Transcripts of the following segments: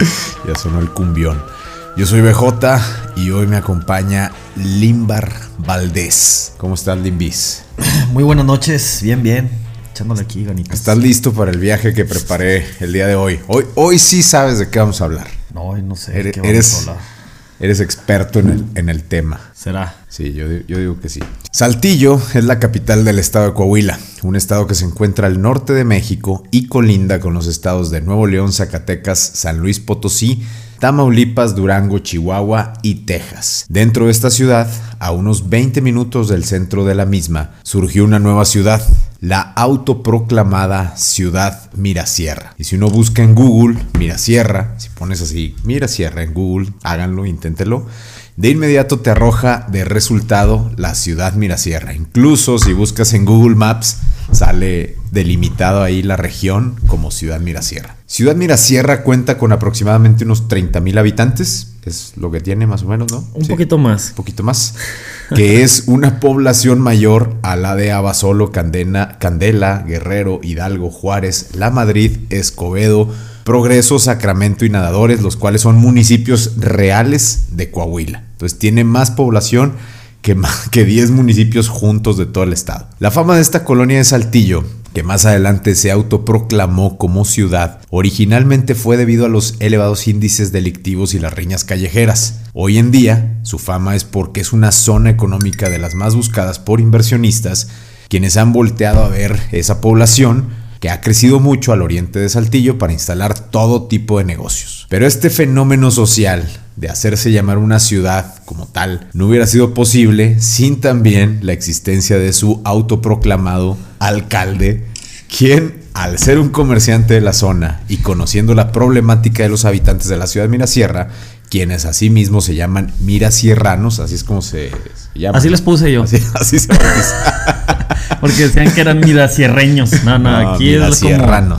ya sonó el cumbión. Yo soy BJ y hoy me acompaña Limbar Valdés. ¿Cómo estás, Limbis? Muy buenas noches, bien, bien. Echándole aquí, ganitas. ¿Estás listo para el viaje que preparé el día de hoy? Hoy, hoy sí sabes de qué vamos a hablar. No, hoy no sé. Eres, qué vamos eres, a hablar. Eres experto en el, en el tema. Será. Sí, yo, yo digo que sí. Saltillo es la capital del estado de Coahuila, un estado que se encuentra al norte de México y colinda con los estados de Nuevo León, Zacatecas, San Luis Potosí, Tamaulipas, Durango, Chihuahua y Texas. Dentro de esta ciudad, a unos 20 minutos del centro de la misma, surgió una nueva ciudad, la autoproclamada Ciudad Mirasierra. Y si uno busca en Google Mirasierra, si pones así Mirasierra en Google, háganlo, inténtelo. De inmediato te arroja de resultado la ciudad Mirasierra. Incluso si buscas en Google Maps, sale delimitado ahí la región como Ciudad Mirasierra. Ciudad Mirasierra cuenta con aproximadamente unos 30 mil habitantes, es lo que tiene más o menos, ¿no? Un Sí, poquito más. Un poquito más. Que es una población mayor a la de Abasolo, Candena, Candela, Guerrero, Hidalgo, Juárez, La Madrid, Escobedo, Progreso, Sacramento y Nadadores, los cuales son municipios reales de Coahuila. Entonces tiene más población que, ma- que 10 municipios juntos de todo el estado. La fama de esta colonia de Saltillo, que más adelante se autoproclamó como ciudad, originalmente fue debido a los elevados índices delictivos y las riñas callejeras. Hoy en día, su fama es porque es una zona económica de las más buscadas por inversionistas, quienes han volteado a ver esa población que ha crecido mucho al oriente de Saltillo para instalar todo tipo de negocios. Pero este fenómeno social de hacerse llamar una ciudad como tal no hubiera sido posible sin también la existencia de su autoproclamado alcalde, quien al ser un comerciante de la zona y conociendo la problemática de los habitantes de la ciudad de Mirasierra, quienes asimismo se llaman mirasierranos, así es como se, se llaman. Así les puse yo. Así, así se. Porque decían que eran mirasierreños. No, no, No, aquí es como.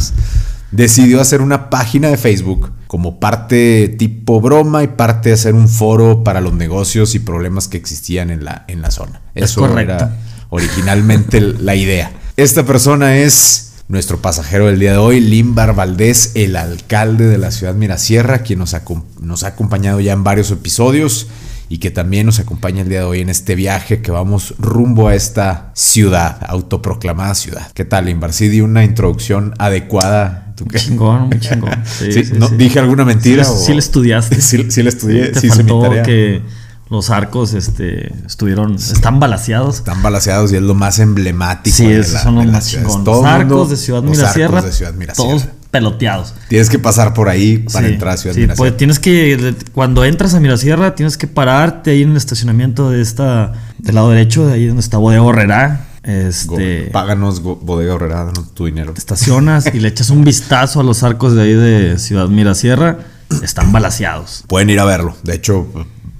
Decidió hacer una página de Facebook como parte tipo broma y parte de hacer un foro para los negocios y problemas que existían en la, en la zona. Es Eso era originalmente la idea. Esta persona es nuestro pasajero del día de hoy, Limbar Valdés, el alcalde de la ciudad Mirasierra, quien nos, acom- nos ha acompañado ya en varios episodios y que también nos acompaña el día de hoy en este viaje que vamos rumbo a esta ciudad, autoproclamada ciudad. ¿Qué tal, Limbar? Sí, di una introducción adecuada. ¿Tú qué? Chingón, muy chingón. Sí, Sí, sí, ¿no? ¿Dije alguna mentira? Sí, o- sí le estudiaste. Sí, sí le estudié, Te sí hice mi faltó tarea. que los arcos este, estuvieron. Están balaseados. Están balaseados y es lo más emblemático. Sí, de esos la- son los más chingones. Los arcos de Ciudad los Mirasierra. arcos de Ciudad Mirasierra. Todos peloteados. Tienes que pasar por ahí para Sí, entrar a Ciudad sí, Mirasierra. pues tienes que, cuando entras a Mirasierra, tienes que pararte ahí en el estacionamiento de esta, del lado derecho, de ahí donde está Bodega Horrera. Go- Este, Páganos, go- bodega horrera, danos tu dinero. te estacionas y le echas un vistazo a los arcos de ahí de Ciudad Mirasierra. Están balaseados. Pueden ir a verlo. De hecho,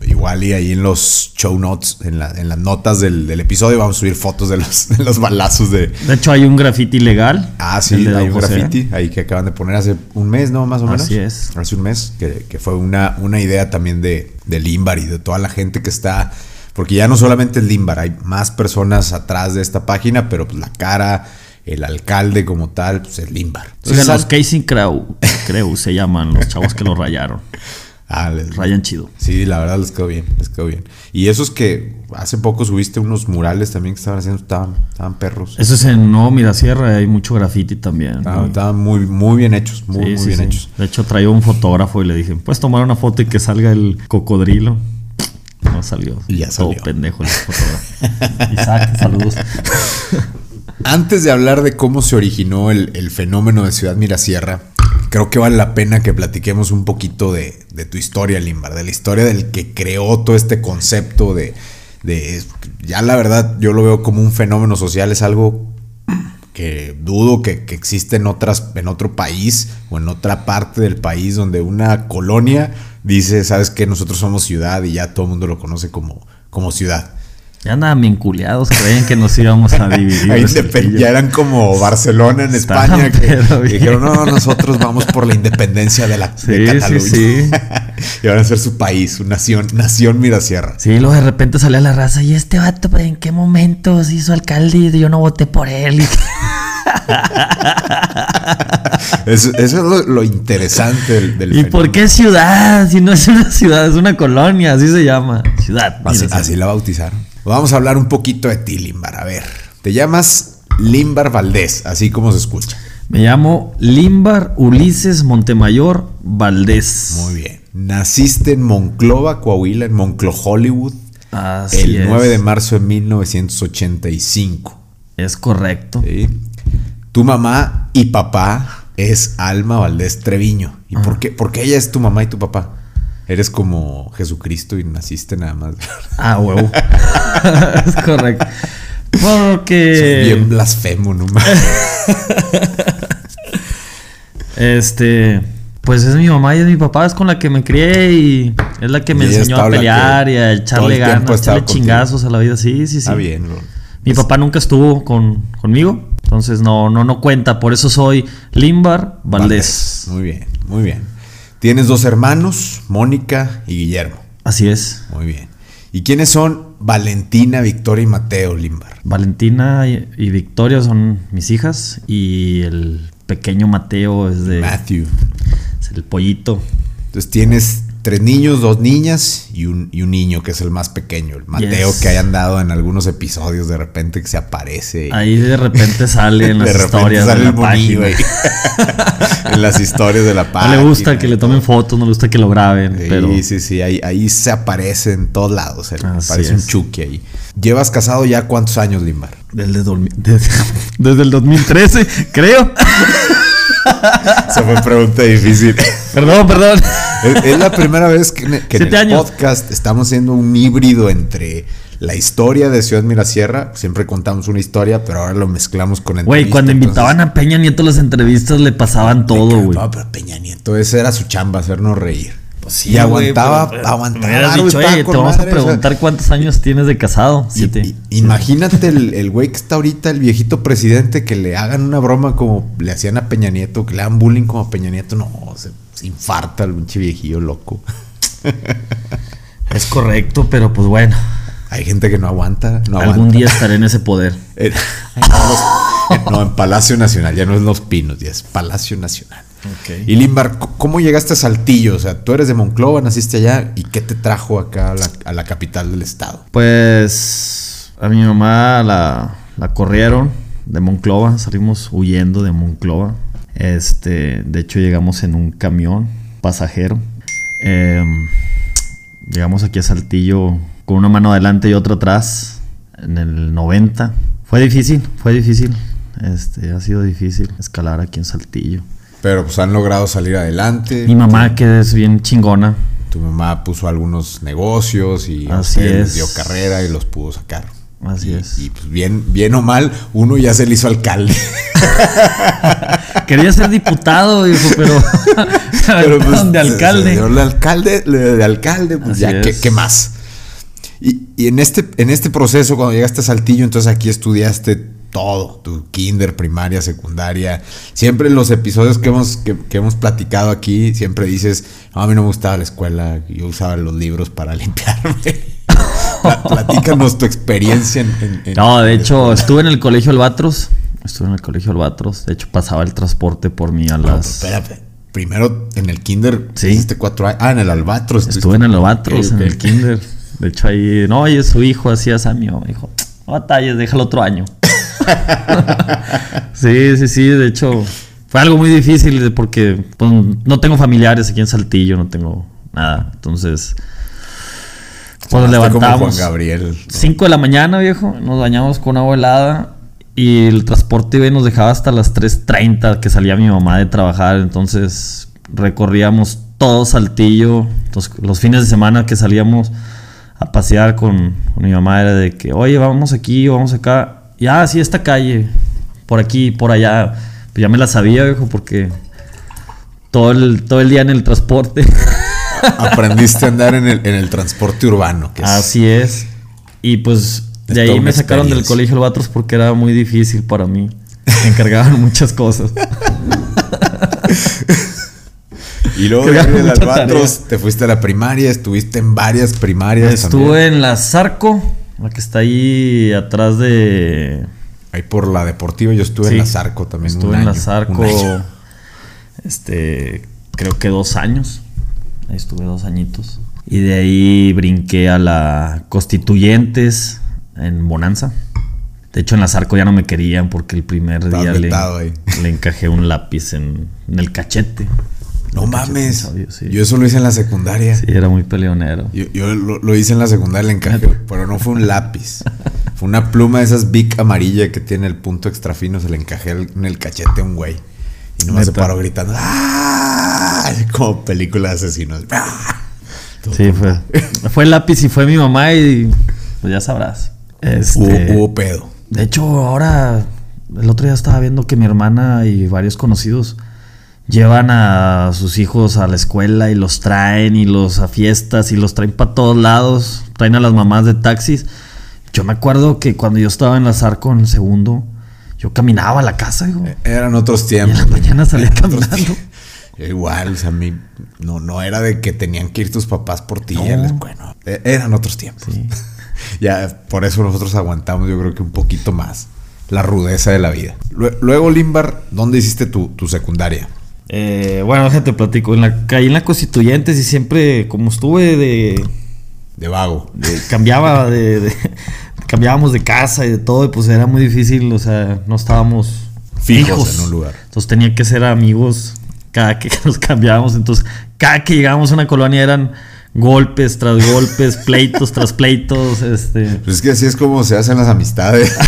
igual y ahí en los show notes, en, la- en las notas del, del episodio, vamos a subir fotos de los, de los balazos de. De hecho, hay un graffiti legal. Ah, sí, hay un graffiti ahí que acaban de poner hace un mes, ¿no? Más o menos. Así es. Hace un mes, que, que fue una, una idea también de, de Limbar y de toda la gente que está. Porque ya no solamente es Limbar, hay más personas atrás de esta página, pero pues la cara, el alcalde como tal, pues es Limbar. Oigan, los al- Casey Crow, Creu se llaman los chavos que lo rayaron. Ah, les- Rayan chido. Sí, la verdad les quedó bien, les quedó bien. Y esos que hace poco subiste unos murales también que estaban haciendo, estaban, estaban perros. Eso es en No Mirasierra, hay mucho graffiti también. Estaban, estaban muy, muy bien hechos, muy, Sí, muy sí, bien sí. hechos. De hecho, traía un fotógrafo y le dije, ¿puedes tomar una foto y que salga el cocodrilo? No salió. Y ya Todo salió. pendejo el fotógrafo. Isaac, saludos. Antes de hablar de cómo se originó el, el fenómeno de Ciudad Mirasierra, creo que vale la pena que platiquemos un poquito de, de tu historia, Limbar, de la historia del que creó todo este concepto de, de- Ya la verdad, yo lo veo como un fenómeno social, es algo que dudo que, que existe en, otras, en otro país o en otra parte del país donde una colonia dice, sabes que nosotros somos ciudad y ya todo el mundo lo conoce como, como ciudad. Ya andaban bien culeados, creían que nos íbamos a dividir. Ahí ya eran como Barcelona en Estaban España que, que dijeron, no, nosotros vamos por la independencia de, la, de Sí, Cataluña. sí. y van a ser su país, su nación, nación Mirasierra. Sí, luego de repente salía la raza y este vato, pues, ¿en qué momento se hizo alcalde? Y yo no voté por él. Eso, eso es lo, lo interesante del, del ¿Y por qué ciudad? Si no es una ciudad, es una colonia, así se llama. Ciudad. Así, así la bautizaron. Vamos a hablar un poquito de ti, Limbar. A ver, te llamas Limbar Valdés, así como se escucha. Me llamo Limbar Ulises Montemayor Valdés. Muy bien. Naciste en Monclova, Coahuila, en Monclo, Hollywood, Así el es. 9 de marzo de 1985. Es correcto. ¿sí? Tu mamá y papá es Alma Valdés Treviño. ¿Y por qué, por qué ella es tu mamá y tu papá? Eres como Jesucristo y naciste nada más. Ah, huevo. es correcto. Porque. Soy bien blasfemo, no. Este. Pues es mi mamá y es mi papá, es con la que me crié y es la que me enseñó a pelear y a echarle ganas, a echarle chingazos a la vida. Sí, sí, sí. Está bien, bro. Mi papá nunca estuvo con, conmigo, entonces no, no, no cuenta. Por eso soy Limbar Valdés. Muy bien, muy bien. Tienes dos hermanos, Mónica y Guillermo. Así es. Muy bien. ¿Y quiénes son Valentina, Victoria y Mateo Limbar? Valentina y, y Victoria son mis hijas y el pequeño Mateo es de Matthew. es el pollito. Entonces tienes tres niños, dos niñas y un, y un niño que es el más pequeño, el Mateo Yes. que hayan dado en algunos episodios de repente que se aparece. y Ahí de repente sale en las de repente historias sale de la página. en las historias de la No página. le gusta que le tomen fotos, no le gusta que lo graben, Sí, pero sí, sí, ahí, ahí se aparece en todos lados. él, Así Parece un es. chucky ahí. ¿Llevas casado ya cuántos años, Limbar? desde, desde, desde el 2013, creo. Esa fue pregunta difícil. Perdón, perdón. Es, es la primera vez que, en- que en Siete el años. podcast estamos haciendo un híbrido entre la historia de Ciudad Mirasierra. Siempre contamos una historia, pero ahora lo mezclamos con Güey, cuando invitaban a Peña Nieto a las entrevistas le pasaban todo, güey. No, pero Peña Nieto, esa era su chamba, hacernos reír. Sí, y aguantaba, pero- aguantaba. Me hubieras dicho, "Oye, te vamos a madre", o sea, preguntar cuántos años tienes de casado. Siete. y- imagínate el, el güey que está ahorita, el viejito presidente, que le hagan una broma como le hacían a Peña Nieto, que le hagan bullying como a Peña Nieto. No, se, se infarta el pinche viejillo loco. Es correcto, pero pues bueno. Hay gente que no aguanta, no algún aguanta. día estaré en ese poder. En- en los- en- no, en Palacio Nacional, ya no es Los Pinos, ya es Palacio Nacional. Y Limbar, ¿cómo llegaste a Saltillo? O sea, tú eres de Monclova, naciste allá, ¿y qué te trajo acá a la, a la capital del estado? Pues a mi mamá la, la corrieron de Monclova, salimos huyendo de Monclova. Este, de hecho llegamos en un camión pasajero. Em, llegamos aquí a Saltillo con una mano adelante y otra atrás en el 90. Fue difícil, fue difícil. Este, ha sido difícil escalar aquí en Saltillo. Pero pues han logrado salir adelante. Mi mamá que es bien chingona, Tu mamá puso algunos negocios y Así es. dio carrera y los pudo sacar. Así Y- es. Y pues bien, bien o mal, uno ya se le hizo alcalde. quería ser diputado, dijo, pero, Pero pues, de alcalde. se de alcalde, de alcalde, pues Así ya, ¿qué, qué más? Y, y en, este, en este proceso, cuando llegaste a Saltillo, entonces aquí estudiaste todo, tu kinder, primaria, secundaria. Siempre en los episodios que hemos, que, que hemos platicado aquí, siempre dices, "No, a mí no me gustaba la escuela, yo usaba los libros para limpiarme. Pla- Platícanos tu experiencia en... en- en- No, de hecho, estuve en el colegio Albatros. Estuve en el colegio Albatros. De hecho, pasaba el transporte por mí a No, las. espérate. Primero en el kinder, Sí. hiciste cuatro años. Ah, en el Albatros. Estuve en el Albatros, en el kinder. De hecho, ahí. No, y su hijo hacía Samio. Dijo, no batalles, déjalo otro año. sí, sí, sí. De hecho, fue algo muy difícil porque pues, no tengo familiares aquí en Saltillo, no tengo nada. Entonces. Pues nos levantamos. Juan Gabriel. 5 de la mañana, viejo. Nos bañamos con agua helada. Y el transporte nos dejaba hasta las 3.30 que salía mi mamá de trabajar. Entonces recorríamos todo Saltillo. Entonces, los fines de semana que salíamos a pasear con, con mi mamá era de que, oye, vamos aquí, vamos acá. Y ah, sí, esta calle. Por aquí, por allá. Pues ya me la sabía, viejo, porque todo el, todo el día en el transporte. Aprendiste a andar en el, en el transporte urbano. Que es- Así es. Y pues Es de ahí me sacaron del colegio Albatros porque era muy difícil para mí. Me encargaban muchas cosas. Y luego Que de había el mucha Albatros, te fuiste a la primaria, estuviste en varias primarias. Estuve en la Zarco, la que está ahí atrás de Ahí por la deportiva, yo estuve Sí. en la Zarco también. Estuve un en la año, Zarco, un año. este, creo que dos años. Ahí estuve dos añitos. Y de ahí brinqué a la Constituyentes en Bonanza. De hecho, en la Zarco ya no me querían porque el primer día le, ahí. le encajé un lápiz en, en el cachete. No mames. sí. Yo eso lo hice en la secundaria. Sí, era muy peleonero. Yo, yo lo, lo hice en la secundaria, le encajé, pero no fue un lápiz. Fue una pluma de esas Bic amarilla que tiene el punto extra fino, se le encajé el- en el cachete a un güey. Y nomás se paró gritando. ¡Ah! Como película de asesinos. ¡Ah! Sí, fue, fue el lápiz y fue mi mamá y pues ya sabrás. Este, Hubo, hubo pedo. De hecho, ahora, el otro día estaba viendo que mi hermana y varios conocidos llevan a sus hijos a la escuela y los traen y los a fiestas y los traen para todos lados, traen a las mamás de taxis. Yo me acuerdo que cuando yo estaba en la Zarco en el segundo, yo caminaba a la casa, hijo. Eran otros Y en tiempos. la mañana salía caminando. Igual, o sea, a mí no, no era de que tenían que ir tus papás por ti. No. a la escuela, no. E- Eran otros tiempos. Sí. ya, por eso nosotros aguantamos, yo creo que un poquito más la rudeza de la vida. Lue- Luego, Limbar, ¿dónde hiciste tu, tu secundaria? Eh, bueno, déjate platico. En la, caí en la Constituyentes y siempre, como estuve de, De vago. de- cambiaba de, de- cambiábamos de casa y de todo, y pues era muy difícil, o sea, no estábamos Fijos en un lugar. Entonces tenía que ser amigos cada que nos cambiábamos. Entonces, cada que llegábamos a una colonia eran golpes tras golpes, pleitos tras pleitos, este. Pues es que así es como se hacen las amistades.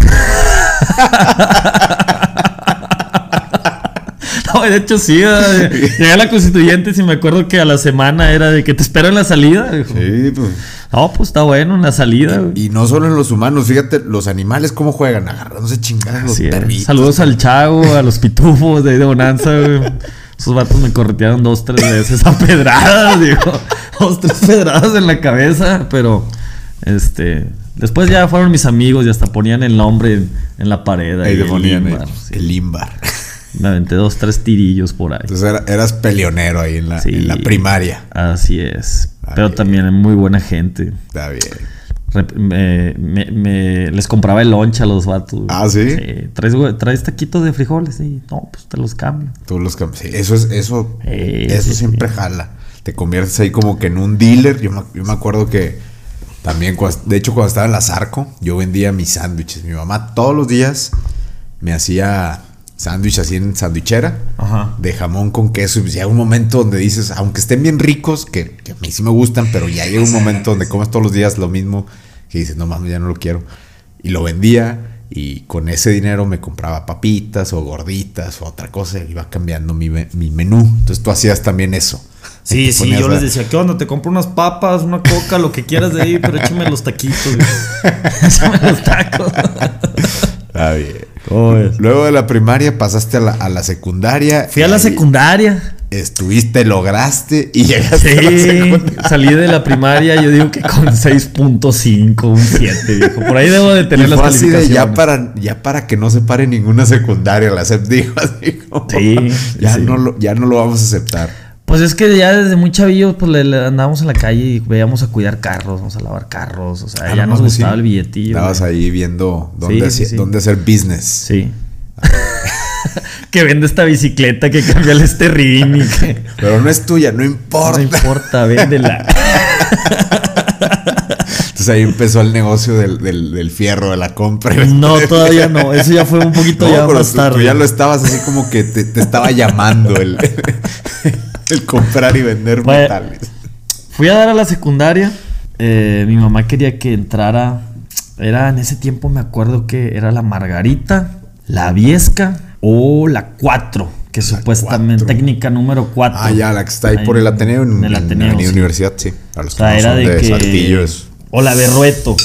De hecho sí, llegué a la constituyente y me acuerdo que a la semana era de que te espero en la salida. dijo. sí, pues. No, pues está bueno en la salida. güey. Y no solo en los humanos, fíjate, los animales cómo juegan, agarrándose chingados los perritos. Saludos al Chago, a los pitufos de ahí de Bonanza, güey. Esos vatos me corretearon dos, tres veces a pedradas, digo. Dos, tres pedradas en la cabeza, pero este. Después ya fueron mis amigos y hasta ponían el nombre en, en la pared. Ahí el ponían Limbar, el, sí. el limbar. Me aventé dos, tres tirillos por ahí. Entonces era- eras peleonero ahí en la, Sí. en la primaria. Así es. Pero bien. también muy buena gente. Está bien. Me- me- me- les compraba el lonche a los vatos. Ah, ¿sí? ¿Traes, güey, ¿Traes taquitos de frijoles? Sí. No, pues te los cambio. Tú los cam- sí, eso es, eso, Eh, eso sí, siempre sí. jala. Te conviertes ahí como que en un dealer. Yo me, yo me acuerdo que también, de hecho, cuando estaba en la Zarco, yo vendía mis sándwiches. Mi mamá todos los días me hacía sándwich así en sandwichera Ajá. de jamón con queso. Y pues llega un momento donde dices, aunque estén bien ricos, que, que a mí sí me gustan, pero ya llega un momento donde comes todos los días lo mismo, que dices, no mames, ya no lo quiero. Y lo vendía y con ese dinero me compraba papitas o gorditas o otra cosa. y Iba cambiando mi, mi menú. Entonces tú hacías también eso. Sí, sí, yo les decía, ¿qué onda? Te compro unas papas, una coca, lo que quieras de ahí, pero échame los taquitos. échame los tacos. Está bien. Luego de la primaria pasaste a la, a la secundaria. Fui a la secundaria. Estuviste, lograste y llegaste a la Sí, secundaria. salí de la primaria, yo digo que con 6.5, un 7, viejo. Por ahí debo de tener Y las fue así de calificaciones. ya para, ya para que no se pare ninguna secundaria, la SEP dijo así como, Sí, ya, sí. No lo, ya no lo vamos a aceptar. Pues es que ya desde muy chavillos pues le, le andábamos en la calle y veíamos a cuidar carros, vamos a lavar carros, o sea, Ah, ya no nos gustaba sí. el billetillo. Estabas güey. ahí viendo dónde, Sí, hacer, sí, sí. dónde hacer business. Sí. que vende esta bicicleta que cambia y que Pero no es tuya, no importa. no importa, véndela. Entonces ahí empezó el negocio del, del- del fierro, de la compra. No, todavía no, eso ya fue un poquito No, ya pero más tú- tarde. tú ya lo estabas así como que te, te estaba llamando el, el comprar y vender Bueno. metales. Fui a dar a la secundaria. eh, mi mamá quería que entrara. Era en ese tiempo, me acuerdo que era la Margarita, la Viesca o la 4, que supuestamente, cuatro. técnica número 4. Ah, ya, la que está ahí por el Ateneo, en, En el en Ateneo. Avenida sí. Universidad, sí. Los O que sea, no era de, de que. Saltillo es O la Berrueto.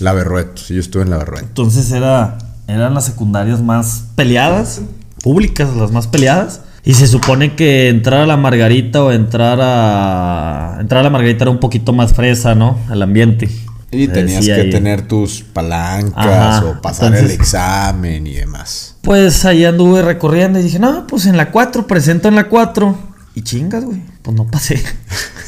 la Berrueto. Sí, yo estuve en la Berrueto. Entonces era, eran las secundarias más peleadas, públicas, las más peleadas. Y se supone que entrar a la Margarita o entrar a. Entrar a la Margarita era un poquito más fresa, ¿no? El ambiente. Y tenías que ahí. tener tus palancas Ajá, o pasar el examen y demás. Pues ahí anduve recorriendo y dije, no, pues en la 4, presento en la 4. Y chingas, güey. Pues no pasé.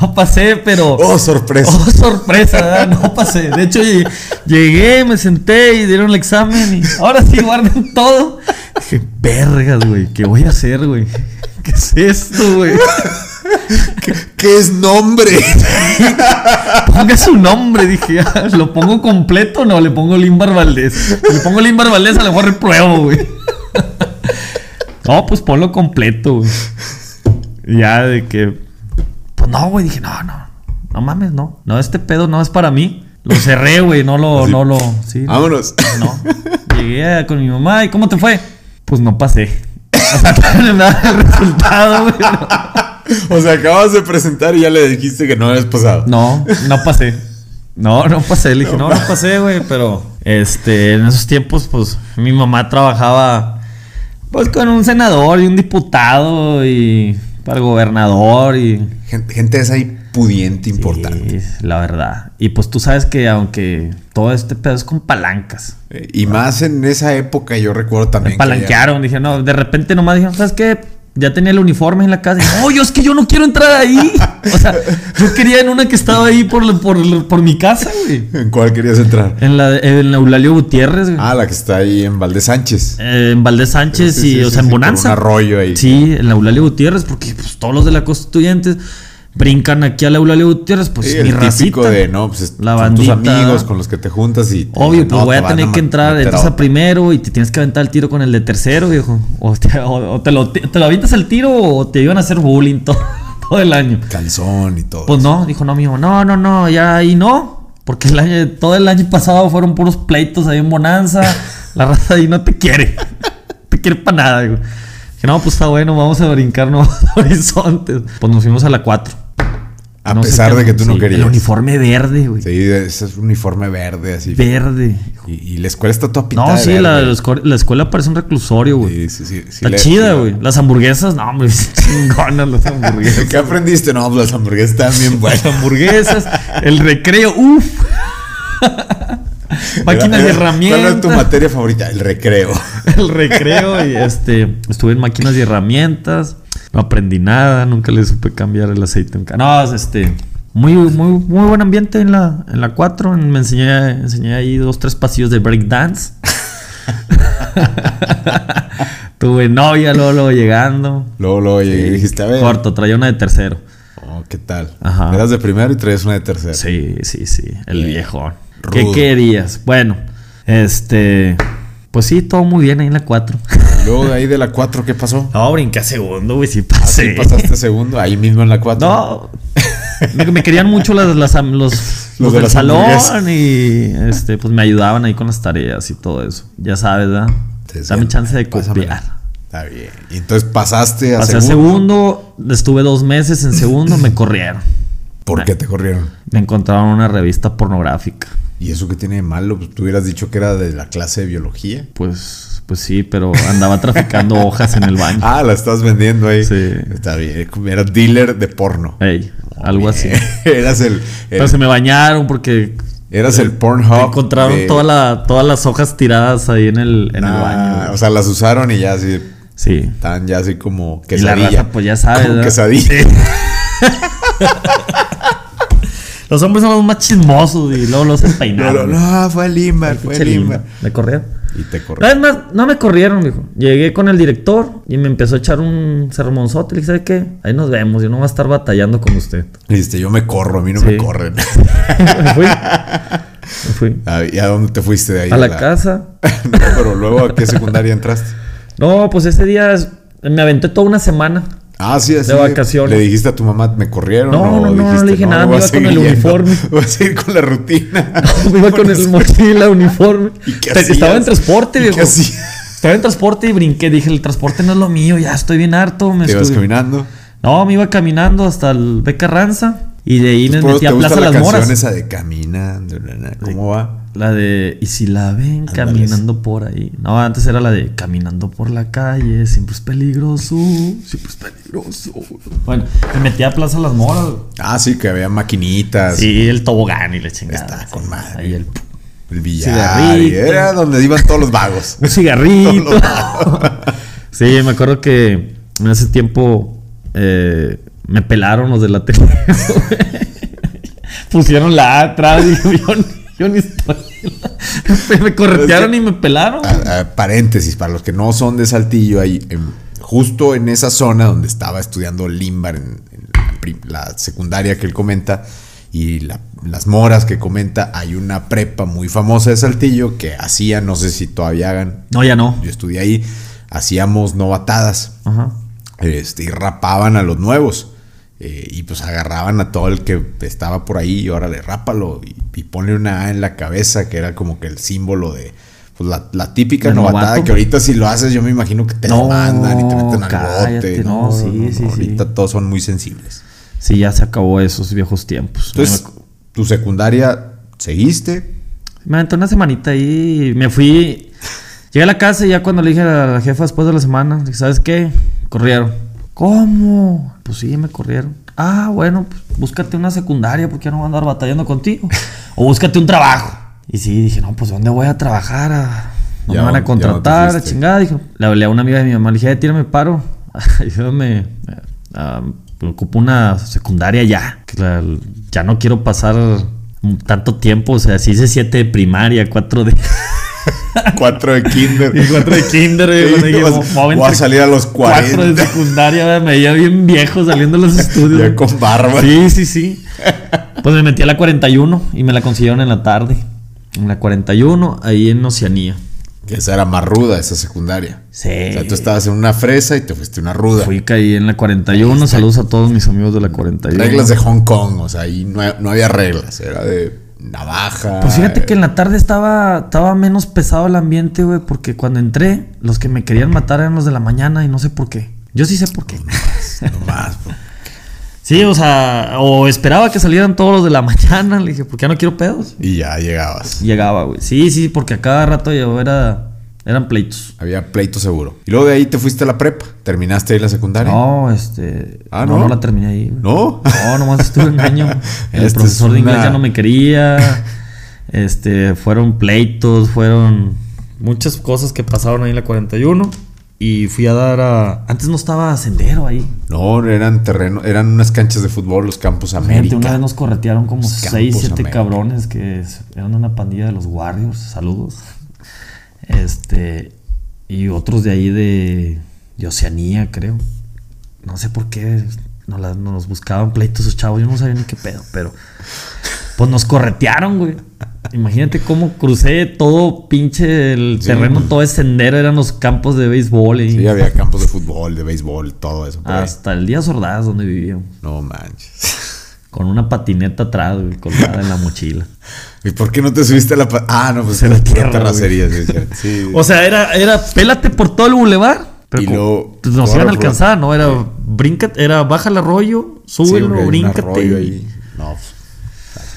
No pasé, pero. Oh, sorpresa. Oh, sorpresa, ¿verdad? no pasé. De hecho, lle- llegué, me senté y dieron el examen y ahora sí guarden todo. Dije, vergas, güey, ¿qué voy a hacer, güey? ¿Qué es esto, güey? ¿Qué es nombre? Ponga su nombre, dije, ah, ¿lo pongo completo o no? Le pongo Limbar Valdés. Si le pongo Limbar Valdés, a lo mejor repruebo, güey. No, pues ponlo completo, güey. Ya de que. Pues no, güey, dije, no, no. No mames, no. No, este pedo no es para mí. Lo cerré, güey, no lo, no lo. Sí, no, Vámonos. no. Llegué con mi mamá y ¿cómo te fue? Pues no pasé. O sea, todavía no me da el resultado, güey. O sea, acabas de presentar y ya le dijiste que no habías pasado. No, no pasé. No, no pasé. Le dije, no, no pasé, güey. Pero, este, en esos tiempos, pues, mi mamá trabajaba, pues, con un senador y un diputado y para el gobernador y... Gente, gente es ahí pudiente, importante. Sí, la verdad. Y pues tú sabes que aunque todo este pedo es con palancas. Eh, Y más en esa época, yo recuerdo también. Me que palanquearon. Dije, no, de repente nomás dijeron, ¿sabes qué? Ya tenía el uniforme en la casa. Y, no, yo es que yo no quiero entrar ahí. O sea, yo quería en una que estaba ahí por, por, por mi casa, güey. ¿En cuál querías entrar? En la, en la Eulalio Gutiérrez, güey. Ah, la que está ahí en Valdés Sánchez. Eh, en Valdés Sánchez Sí, y, sí, o sea, en Bonanza. un arroyo ahí. Sí, en la Eulalio Gutiérrez, porque pues, todos los de la Constituyentes brincan aquí a la Eulalio Gutiérrez, pues Sí, mi el racita. de, no, pues es- La son tus amigos con los que te juntas y... Obvio, pues no, voy a tener que entrar, entras a primero y te tienes que aventar el tiro con el de tercero, viejo. O te, o- o te lo, te lo avientas el tiro o te iban a hacer bullying todo, todo el año. Calzón y todo. Pues eso. no, dijo no, mijo, no, no, no, ya ahí no. Porque el año, todo el año pasado fueron puros pleitos ahí en Bonanza. La raza ahí no te quiere. te quiere para nada, digo. Dije, no, pues está bueno, vamos a brincar nuevos horizontes. Pues nos fuimos a la 4. A No pesar de que tú no querías. El uniforme verde, güey. Sí, ese es un uniforme verde así. Verde. Y, y la escuela está toda pintada No, sí, la, la escuela, la escuela parece un reclusorio, güey. Sí, sí, sí, Está chida, güey. Las hamburguesas, no, hombre, chingonas las hamburguesas. ¿Qué aprendiste? No, pues las hamburguesas están bien buenas. Las hamburguesas, el recreo, uff. máquinas y Era- ¿Cuál era tu herramientas. materia favorita? El recreo. El recreo y este, estuve en máquinas y herramientas. No aprendí nada, nunca le supe cambiar el aceite en No, este, muy, muy, muy buen ambiente en la, en la 4. Me enseñé, enseñé ahí dos, tres pasillos de breakdance. Tuve novia luego, luego llegando. Luego, luego llegué dijiste, a ver. Corto, traía una de tercero. Oh, ¿Qué tal? Ajá. Eras de primero y traías una de tercero. Sí, sí, sí, el viejo. ¿Qué querías? Bueno, este, pues sí, todo muy bien ahí en la 4. Luego de ahí de la 4, ¿qué pasó? No, brinqué a segundo, güey, sí Así pasé. pasaste segundo, ahí mismo en la 4. No, me, me querían mucho las, las am- los, los, de del salón y este, pues me ayudaban ahí con las tareas y todo eso. Ya sabes, ¿verdad? Dame chance de copiar. Está bien. Y entonces pasaste a Pasé a segundo, estuve dos meses en segundo, me corrieron. ¿Por qué te corrieron? Me encontraron una revista pornográfica. ¿Y eso qué tiene de malo? Pues tú hubieras dicho que era de la clase de biología. Pues, pues sí, pero andaba traficando hojas en el baño. Ah, la estás vendiendo ahí. Sí. Está bien. Eras dealer de porno. Ey, algo así. eras el. el- Pero se me bañaron porque eras el Pornhub. me encontraron de- toda la, todas las hojas tiradas ahí en el, en el Ah, baño. O sea, las usaron y ya así. Sí. Estaban ya así como Y la quesadilla. raza, pues ya sabes. Como ¿verdad? quesadilla. Los hombres son los más chismosos y luego los No, empeinaron. no, no, fue el Limbar, fue el Limbar. Me corrieron. Y te No, corrió. es más, no me corrieron, dijo. Llegué con el director y me empezó a echar un sermonzote. Le dije, ¿sabe qué? Ahí nos vemos. Yo no voy a estar batallando con usted. Dijiste, yo me corro, a mí no Sí. me corren. me fui. Me fui. Ah, ¿Y a dónde te fuiste de ahí? A la casa. No, pero luego, ¿a qué secundaria entraste? No, pues ese día me aventé toda una semana. Ah, sí, así. De vacaciones. ¿Le dijiste a tu mamá, me corrieron? No, no, no, no dijiste, le dije nada, me iba con el uniforme. Voy a seguir con la rutina. me iba con el mochila, uniforme. ¿Y qué Te- Estaba hacías? en transporte, ¿Y viejo. qué hacías? Estaba en transporte y brinqué. Dije, el transporte no es lo mío, ya estoy bien harto. Me ¿Te ibas estuve- caminando? No, me iba caminando hasta el Beca Ranza. Y de ahí me Pues, metí a ¿Te gusta Plaza la Las canción Moras. esa de caminando? ¿Cómo va? La de, y si la ven caminando por ahí. No, antes era la de caminando por la calle, siempre es peligroso, siempre es peligroso. Bueno, me metí a Plaza Las Moras. Ah, sí, que había maquinitas. Sí, el tobogán y la chingada. Está con sí. madre. Ahí el, El billar. Era donde iban todos los vagos. un cigarrito. sí, me acuerdo que en ese tiempo eh, Me pelaron los de la tele. Pusieron la A atrás y yo ni estoy. me corretearon y me pelaron. A- a- paréntesis, para los que no son de Saltillo, ahí, justo en esa zona donde estaba estudiando Limbar en, en la, secundaria que él comenta y la- las moras que comenta, hay una prepa muy famosa de Saltillo que hacía, no sé si todavía hagan, No, ya no. yo estudié ahí, hacíamos novatadas Ajá. este, y rapaban a los nuevos. Eh, y pues agarraban a todo el que estaba por ahí y órale, rápalo y, y ponle una A en la cabeza, que era como que el símbolo de pues, la, la típica ¿De novatada novato? que ahorita si lo haces yo me imagino que te No, mandan y te meten al cállate, bote. no, sí, sí, ahorita sí. todos son muy sensibles. Sí, ya se acabó esos viejos tiempos. Entonces, tu secundaria, ¿seguiste? Me aventé una semanita ahí y me fui. Llegué a la casa y ya cuando le dije a la jefa después de la semana, ¿sabes qué? Corrieron. ¿Cómo? Pues sí, me corrieron. Ah, bueno, pues búscate una secundaria porque ya no voy a andar batallando contigo. O búscate un trabajo. Y sí, dije, no, pues ¿dónde voy a trabajar? Ah, No Ya me van a contratar, no chingada. Dije, le hablé a una amiga de mi mamá, le dije, "Eh, tírame paro. Ayúdame. ah, ocupo una secundaria ya. ya no quiero pasar tanto tiempo. O sea, si hice siete de primaria, cuatro de. Cuatro de kinder. Y cuatro de kinder, Vas- "Mo- mo- voy a salir a los Cuatro 40. de secundaria, me veía bien viejo saliendo de los estudios. Ya con barba. Sí, sí, sí. Pues me metí a la 41 y me la consiguieron en la tarde. En la 41, ahí en Oceanía. Que esa era más ruda, esa secundaria. Sí. O sea, tú estabas en una fresa y te fuiste una ruda. Fui caí en la 41. Saludos a todos mis amigos de la 41. Reglas de Hong Kong, o sea, ahí no, no había reglas, era de navaja. Pues fíjate que en la tarde estaba, estaba menos pesado el ambiente, güey, porque cuando entré, los que me querían matar eran los de la mañana y no sé por qué. Yo sí sé por qué. Nomás, pues. Sí, o sea, o esperaba que salieran todos los de la mañana. Le dije, porque ya no quiero pedos. Y ya llegabas. Llegaba, güey. Sí, sí, porque a cada rato yo era, eran pleitos. Había pleito seguro. Y luego de ahí te fuiste a la prepa. ¿Terminaste ahí la secundaria? No, este. Ah, no, ¿no? no la terminé ahí. güey. ¿No? No, nomás estuve un año. El Este profesor es de inglés una- ya no me quería. Este, fueron pleitos, fueron muchas cosas que pasaron ahí en la 41. Y fui a dar a. Antes no estaba sendero ahí. No, eran terreno, eran unas canchas de fútbol, los Campos Gente, América. una vez nos corretearon como Los 6, Campos 7 América. cabrones que eran una pandilla de los Warriors. Saludos. Este. Y otros de ahí de, de Oceanía, creo. No sé por qué nos, la- nos buscaban pleitos esos chavos. Yo no sabía ni qué pedo, pero. Pues nos corretearon, güey. Imagínate cómo crucé todo pinche el Sí, terreno, todo es sendero, eran los campos de béisbol y Sí, había campos de fútbol, de béisbol, todo eso. ahí. hasta el día Ordaz donde vivíamos. No manches. Con una patineta atrás, güey, colgada en la mochila. ¿Y por qué no te subiste a la... Ah, no, pues Era tierra, terracería. Sí, sí. O sea, era, era pélate por todo el bulevar. Pero Y luego- pues nos iban a alcanzar, ¿no? Era bríncate, era baja el arroyo, súbelo, bríncate. y-. No, pues,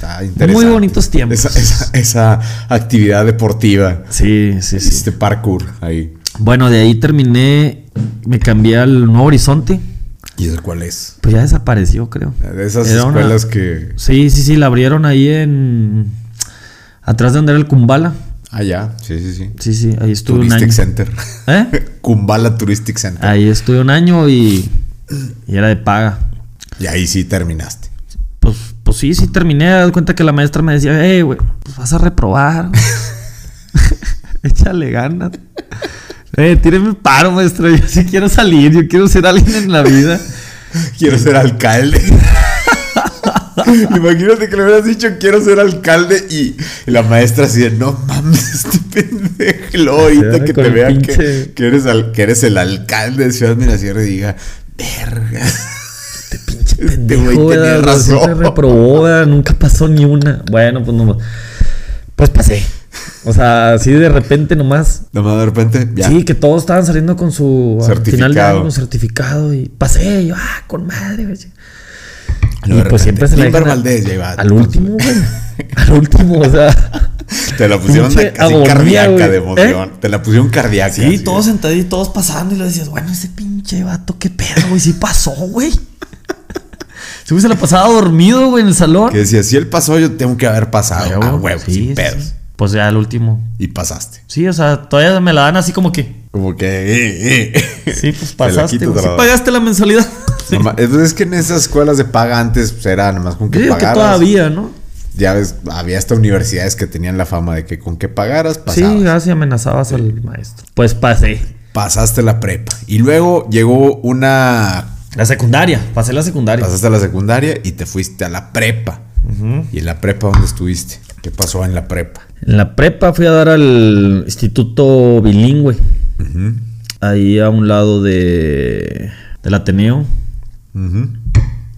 está interesante. Muy bonitos tiempos. Esa, esa- esa actividad deportiva. Sí, sí, sí. Hiciste parkour ahí. Bueno, de ahí terminé, me cambié al Nuevo Horizonte. ¿Y eso cuál es? Pues ya desapareció, creo. De esas Era una- escuelas que... Sí, sí, sí, la abrieron ahí en... Atrás de donde era el Kumbala. Ah, ya. Sí, sí, sí. Sí, sí, ahí estuve un Touristic año. Center. ¿Eh? Kumbala Touristic Center. Ahí estuve un año y, y era de paga. Y ahí sí terminaste. Pues, sí, sí terminé. Me doy cuenta que la maestra me decía, hey, güey, pues vas a reprobar. Échale ganas. Eh, tíreme paro, maestra. Yo sí quiero salir, yo quiero ser alguien en la vida. Quiero ser alcalde. Imagínate que le hubieras dicho quiero ser alcalde y la maestra así de no mames este pendejo. Ahorita que te vean que, pinche- que eres al- que eres el alcalde de Ciudad Mirasierra y diga, verga. Este güey tenía razón. reprobó, ¿verdad? nunca pasó ni una. Bueno, pues no. Pues pasé. O sea, así de repente nomás. Nomás de repente, ya. Sí, que todos estaban saliendo con su al final de Certificado. año certificado y pasé. Y yo, ah, con madre, güey. Y pues siempre se la dejan Valdés ya iba. Al último, güey. Al último, o sea. Te la pusieron de, casi agonía, cardíaca de emoción. Te la pusieron cardíaca. Sí, así. todos sentaditos, todos pasando y le decías, bueno, ese pinche vato, qué pedo, güey. Sí pasó, güey. Se se la pasaba dormido, güey, en el salón. Que decía, si él pasó, yo tengo que haber pasado. Huevo, Ah, huevo, sí, sin sí, pedos. sí. Pues ya el último. Y pasaste. Sí, o sea, todavía me la dan así como que. Como que. eh, eh. Sí, pues pasaste. quito, güey. Sí pagaste la mensualidad. Nomás- Es que en esas escuelas de paga antes pues, era nada más con Yo que digo que pagaras. todavía, ¿no? Ya ves, había hasta universidades que tenían la fama de que con que pagaras pasabas. Sí, casi amenazabas al maestro. Pues pasé. Pasaste la prepa. Y luego llegó una. La secundaria, pasé la secundaria. Pasaste a la secundaria y te fuiste a la prepa. ¿Y en la prepa dónde estuviste? ¿Qué pasó en la prepa? En la prepa fui a dar al instituto bilingüe. Ahí a un lado de del Ateneo. ujú.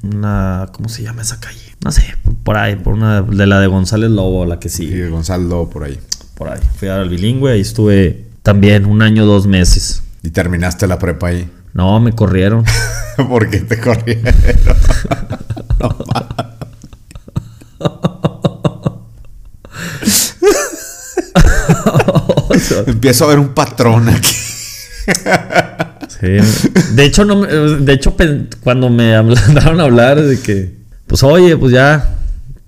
Una. ¿Cómo se llama esa calle? No sé, por ahí, por una de la de González Lobo, la que Sí, sigue. Gonzalo por ahí. Por ahí. Fui a dar al bilingüe, ahí estuve también un año, dos meses. Y terminaste la prepa ahí. No, me corrieron. ¿Por qué te corrieron? Empiezo a ver un patrón aquí. Sí. De hecho, no de hecho, cuando me hablaron a hablar de que, pues oye, pues ya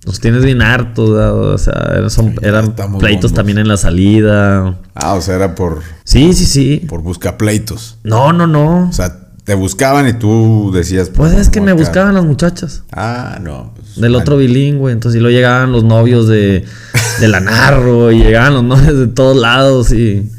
nos tienes bien hartos, o sea, eran, son- pleitos bombos. también en la salida. Ah, o sea, era por, Sí, sí, sí. por buscapleitos. No, no, no. O sea, te buscaban y tú decías. Pues es que me acá. buscaban las muchachas. Ah, no. pues, Del otro bilingüe, entonces y luego llegaban los novios de, de la Narro y llegaban los novios de todos lados y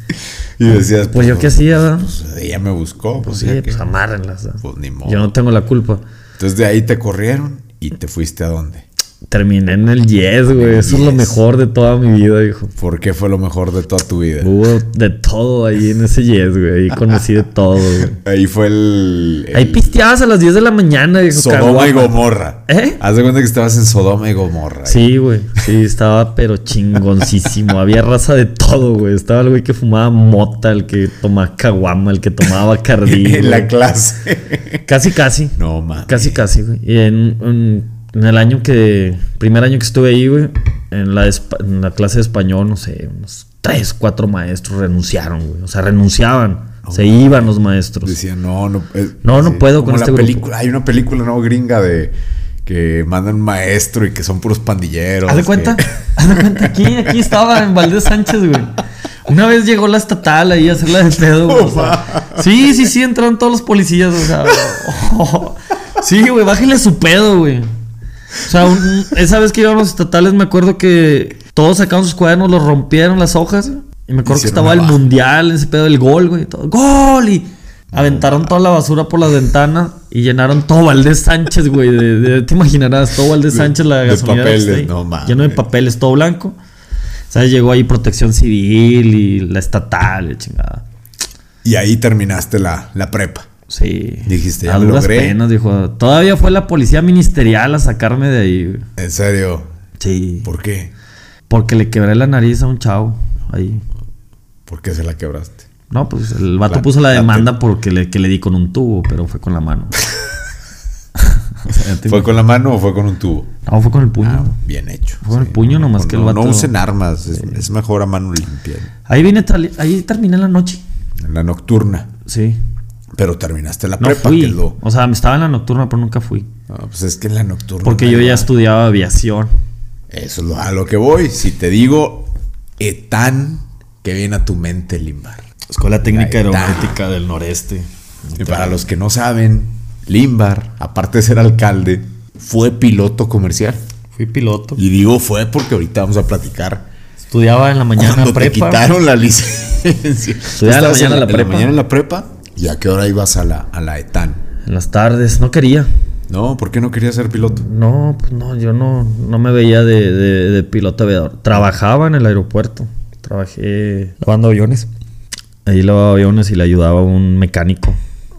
Y decías, pues yo qué hacía, ¿verdad? Pues ella me buscó. Pues, Sí, pues que- amárrenlas. ¿verdad? pues ni modo. Yo no tengo la culpa. Entonces de ahí te corrieron y te fuiste a dónde. Terminé en el Yes, güey. Eso es lo mejor de toda mi vida, hijo. ¿Por qué fue lo mejor de toda tu vida? Hubo de todo ahí en ese Yes, güey. Ahí conocí de todo, güey. Ahí fue el. el Ahí pisteabas a las 10 de la mañana, viejo. Sodoma y. Gomorra. ¿Eh? Haz de cuenta que estabas en Sodoma y Gomorra. Sí, güey. Sí, estaba pero chingoncísimo. Había raza de todo, güey. Estaba el güey que fumaba mota, el que tomaba caguama, el que tomaba bacardí. en la clase. Casi, casi. no mames. Casi, casi, güey. Y en, en- en el año que. Primer año que estuve ahí, güey. En la, espa- en la clase de español, no sé, unos tres, cuatro maestros renunciaron, güey. O sea, renunciaban. Se iban los maestros. Decía, no, no. eh, No, no puedo con este grupo. película. Hay una película no gringa de que mandan maestro y que son puros pandilleros. Haz de que- cuenta, haz de cuenta, aquí, aquí estaba en Valdés Sánchez, güey. Una vez llegó la estatal ahí a hacerla de pedo, güey. o sea, sí, sí, sí, entraron todos los policías, o sea. sí, güey, bájenle su pedo, güey. O sea, un- esa vez que iban los estatales, me acuerdo que todos sacaron sus cuadernos, los rompieron las hojas, Y me acuerdo que estaba el baja. mundial, ese pedo del gol, güey. todo, ¡Gol! Y aventaron toda la basura por las ventanas y llenaron todo Valdés Sánchez, güey. De, de- te imaginarás, todo Valdés Sánchez, la de gasolinera papeles, ahí, no mames. Lleno de papeles, todo blanco. ¿Sabes? Llegó ahí protección civil y la estatal, y chingada. Y ahí terminaste la, la prepa. Sí. Dijiste, ya a logré. penas, dijo. Todavía fue la policía ministerial a sacarme de ahí, güey. En serio. Sí. ¿Por qué? Porque le quebré la nariz a un chavo ahí. ¿Por qué se la quebraste? No, pues el vato La- puso la la demanda porque le, que le di con un tubo, pero fue con la mano. O sea, ¿Fue con la mano o fue con un tubo? No, fue con el puño. Ah, bien hecho. Fue con el puño nomás no, que el vato- No usen armas, es, es mejor a mano limpia. Ahí vine, ahí terminé la noche. En la nocturna. Sí. Pero terminaste la No prepa, fui. que lo- O sea, estaba en la nocturna, pero nunca fui. No, pues es que en la nocturna. Porque yo ya estudiaba aviación. Eso es lo- a lo que voy. Si te digo Etán, que viene a tu mente Limbar. Escuela Técnica Aeronáutica del Noreste. Y para los que no saben, Limbar, aparte de ser alcalde, fue piloto comercial. Fui piloto. Y digo fue porque ahorita vamos a platicar. Estudiaba en la mañana Cuando te prepa. quitaron la licencia. Estudiaba en la mañana la prepa. mañana en la prepa. ¿Y a qué hora ibas a la, a la Etán? En las tardes. No quería. No, ¿por qué no querías ser piloto? No, pues no, yo no, no me veía de, de- de piloto aviador. Trabajaba en el aeropuerto. Trabajé lavando aviones. Ahí lavaba aviones y le ayudaba a un mecánico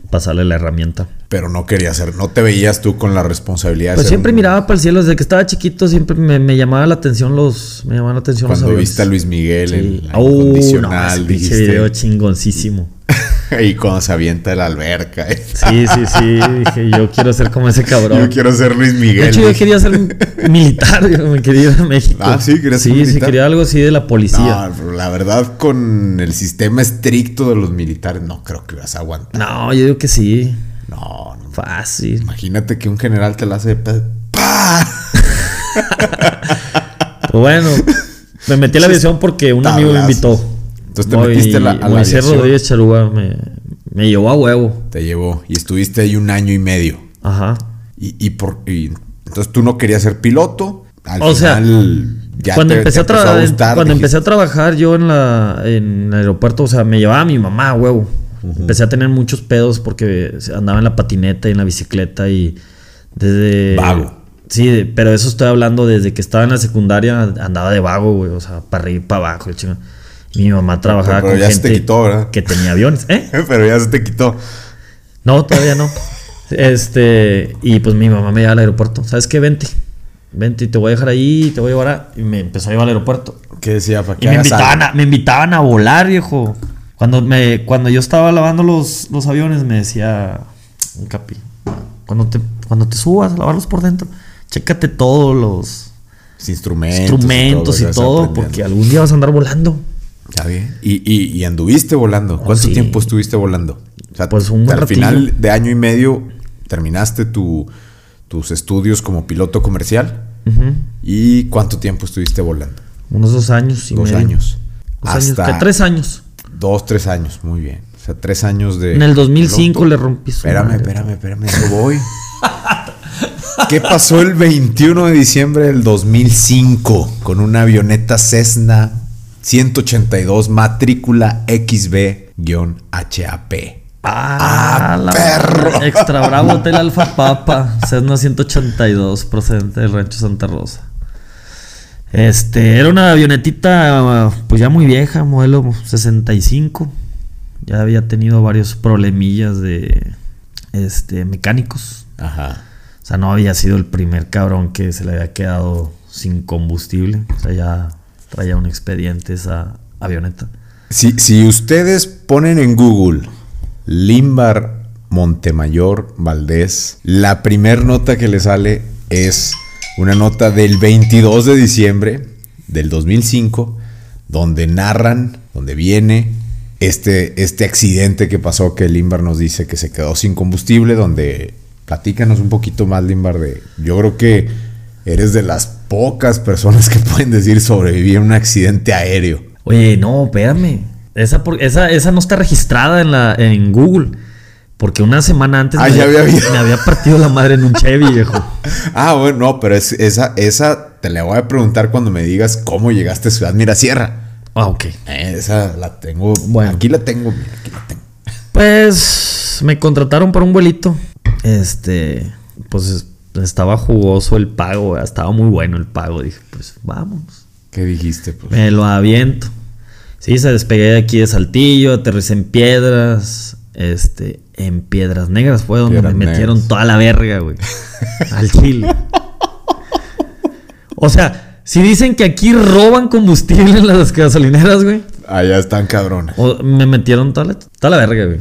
a pasarle la herramienta. Pero no querías ser, no te veías tú con la responsabilidad de Pues ser siempre un- miraba para el cielo. Desde que estaba chiquito siempre me, me llamaba la atención los... Me llamaban la atención los Cuando aviones. viste a Luis Miguel en Sí. la Uh, no, incondicional, ese video chingoncísimo. y cuando se avienta de la alberca. ¿eh? Sí, sí, sí. Dije, yo quiero ser como ese cabrón. Yo quiero ser Luis Miguel. De hecho, yo quería ser militar, me quería ir a México. Ah, ¿sí? ¿Querías ser Sí, sí, militar? quería algo así de la policía. No, la verdad, con el sistema estricto de los militares, no creo que vas a aguantar. No, yo digo que sí. No, no. Fácil. Imagínate que un general te la hace de. Pues bueno, me metí a la aviación porque un amigo me invitó. Entonces te metiste a la, a la Moisés aviación. Rodríguez Charuga me, me llevó a huevo. Te llevó y estuviste ahí un año y medio. Ajá. Y, y por, y entonces tú no querías ser piloto. Al O sea, final ya cuando te- empecé te a trabajar, gustar, cuando empecé a trabajar yo en la en el aeropuerto, o sea, me llevaba mi mamá, huevo. Empecé a tener muchos pedos porque andaba en la patineta y en la bicicleta y desde Vago. Sí, pero eso estoy hablando desde que estaba en la secundaria andaba de vago, güey, o sea, para arriba y para abajo, el chingo. Mi mamá trabajaba Pero con ya se gente te quitó, ¿verdad? que tenía aviones, ¿eh? Pero ya se te quitó. No, todavía no. Este, y pues mi mamá me lleva al aeropuerto. ¿Sabes qué? Vente. Vente y te voy a dejar ahí, te voy a llevar a... Y me empezó a llevar al aeropuerto. ¿Qué decía? ¿Para Y me invitaban, a, me invitaban a volar, viejo. Cuando, me, cuando yo estaba lavando los, los aviones, me decía, Capi, cuando te, cuando te subas a lavarlos por dentro, chécate todos los Instrumentos. instrumentos y todo, porque algún día vas a andar volando. Está bien. Y, y, y anduviste volando. ¿Cuánto sí. tiempo estuviste volando? O sea, Pues un al final de año y medio terminaste tu, tus estudios como piloto comercial. ¿Y cuánto tiempo estuviste volando? Unos dos años y Dos medio. años. Dos Hasta tres años. Dos, tres años. Muy bien. O sea, tres años de. En el 2005 piloto. le rompí su Espérame, madre. espérame, espérame. Eso voy. ¿Qué pasó el 21 de diciembre del 2005 con una avioneta Cessna 182 matrícula XB-HAP? Ah, Ah, la perro. Extra Bravo Hotel Alfa Papa, Cessna 182, procedente del Rancho Santa Rosa. Este, era una avionetita, pues ya muy vieja, modelo 65. Ya había tenido varios problemillas de este, mecánicos. Ajá. O sea, no había sido el primer cabrón que se le había quedado sin combustible. O sea, ya traía un expediente esa avioneta. Si, si ustedes ponen en Google Limbar Montemayor Valdés, la primer nota que le sale es una nota del 22 de diciembre del 2005, donde narran, donde viene este, este accidente que pasó que Limbar nos dice que se quedó sin combustible, donde platícanos un poquito más, Limbar, de... Yo creo que eres de las pocas personas que pueden decir sobreviví a un accidente aéreo. Oye, no, espérame. Esa, por- esa, esa no está registrada en, la, en Google. Porque una semana antes Ah, me, había me había partido la madre en un Chevy, viejo. Ah, bueno, no, pero es- esa, esa te la voy a preguntar cuando me digas cómo llegaste a Ciudad Mirasierra. Ah, ok. Eh, esa la tengo. Bueno. Aquí la tengo, mira, aquí la tengo. Pues me contrataron para un vuelito. Este, pues es- estaba jugoso el pago, estaba muy bueno el pago. Dije, pues vamos. ¿Qué dijiste? Pues? Me lo aviento. Sí, se despegué de aquí de Saltillo, aterricé en Piedras, este, en Piedras Negras fue donde Piedras me metieron toda la verga, güey. Al chile. O sea, si dicen que aquí roban combustible en las gasolineras, güey. Allá están cabrones. o- me metieron toda la, toda la verga, güey.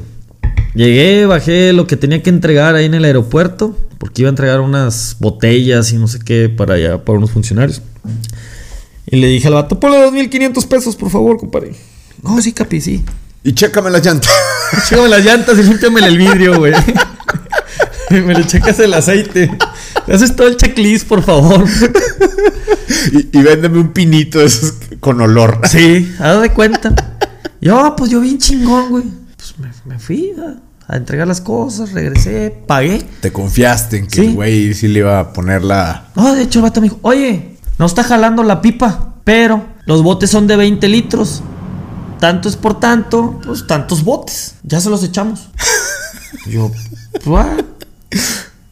Llegué, bajé lo que tenía que entregar ahí en el aeropuerto, porque iba a entregar unas botellas y no sé qué para allá, para unos funcionarios. Y le dije al vato, ponle 2.500 pesos, por favor, compadre. No, sí, capi, sí. Y chécame la llanta. Chécame las llantas y límpiame el vidrio, güey. Me le checas el aceite. Le haces todo el checklist, por favor. y, y véndeme un pinito de esos con olor. Sí, haz de cuenta. Yo, pues yo bien chingón, güey. Pues me, me fui a, a entregar las cosas, regresé, pagué. Te confiaste en que Sí. el güey sí le iba a poner la. No, de hecho el vato me dijo, oye, no está jalando la pipa, pero los botes son de 20 litros. Tanto es por tanto, pues tantos botes. Ya se los echamos. Yo,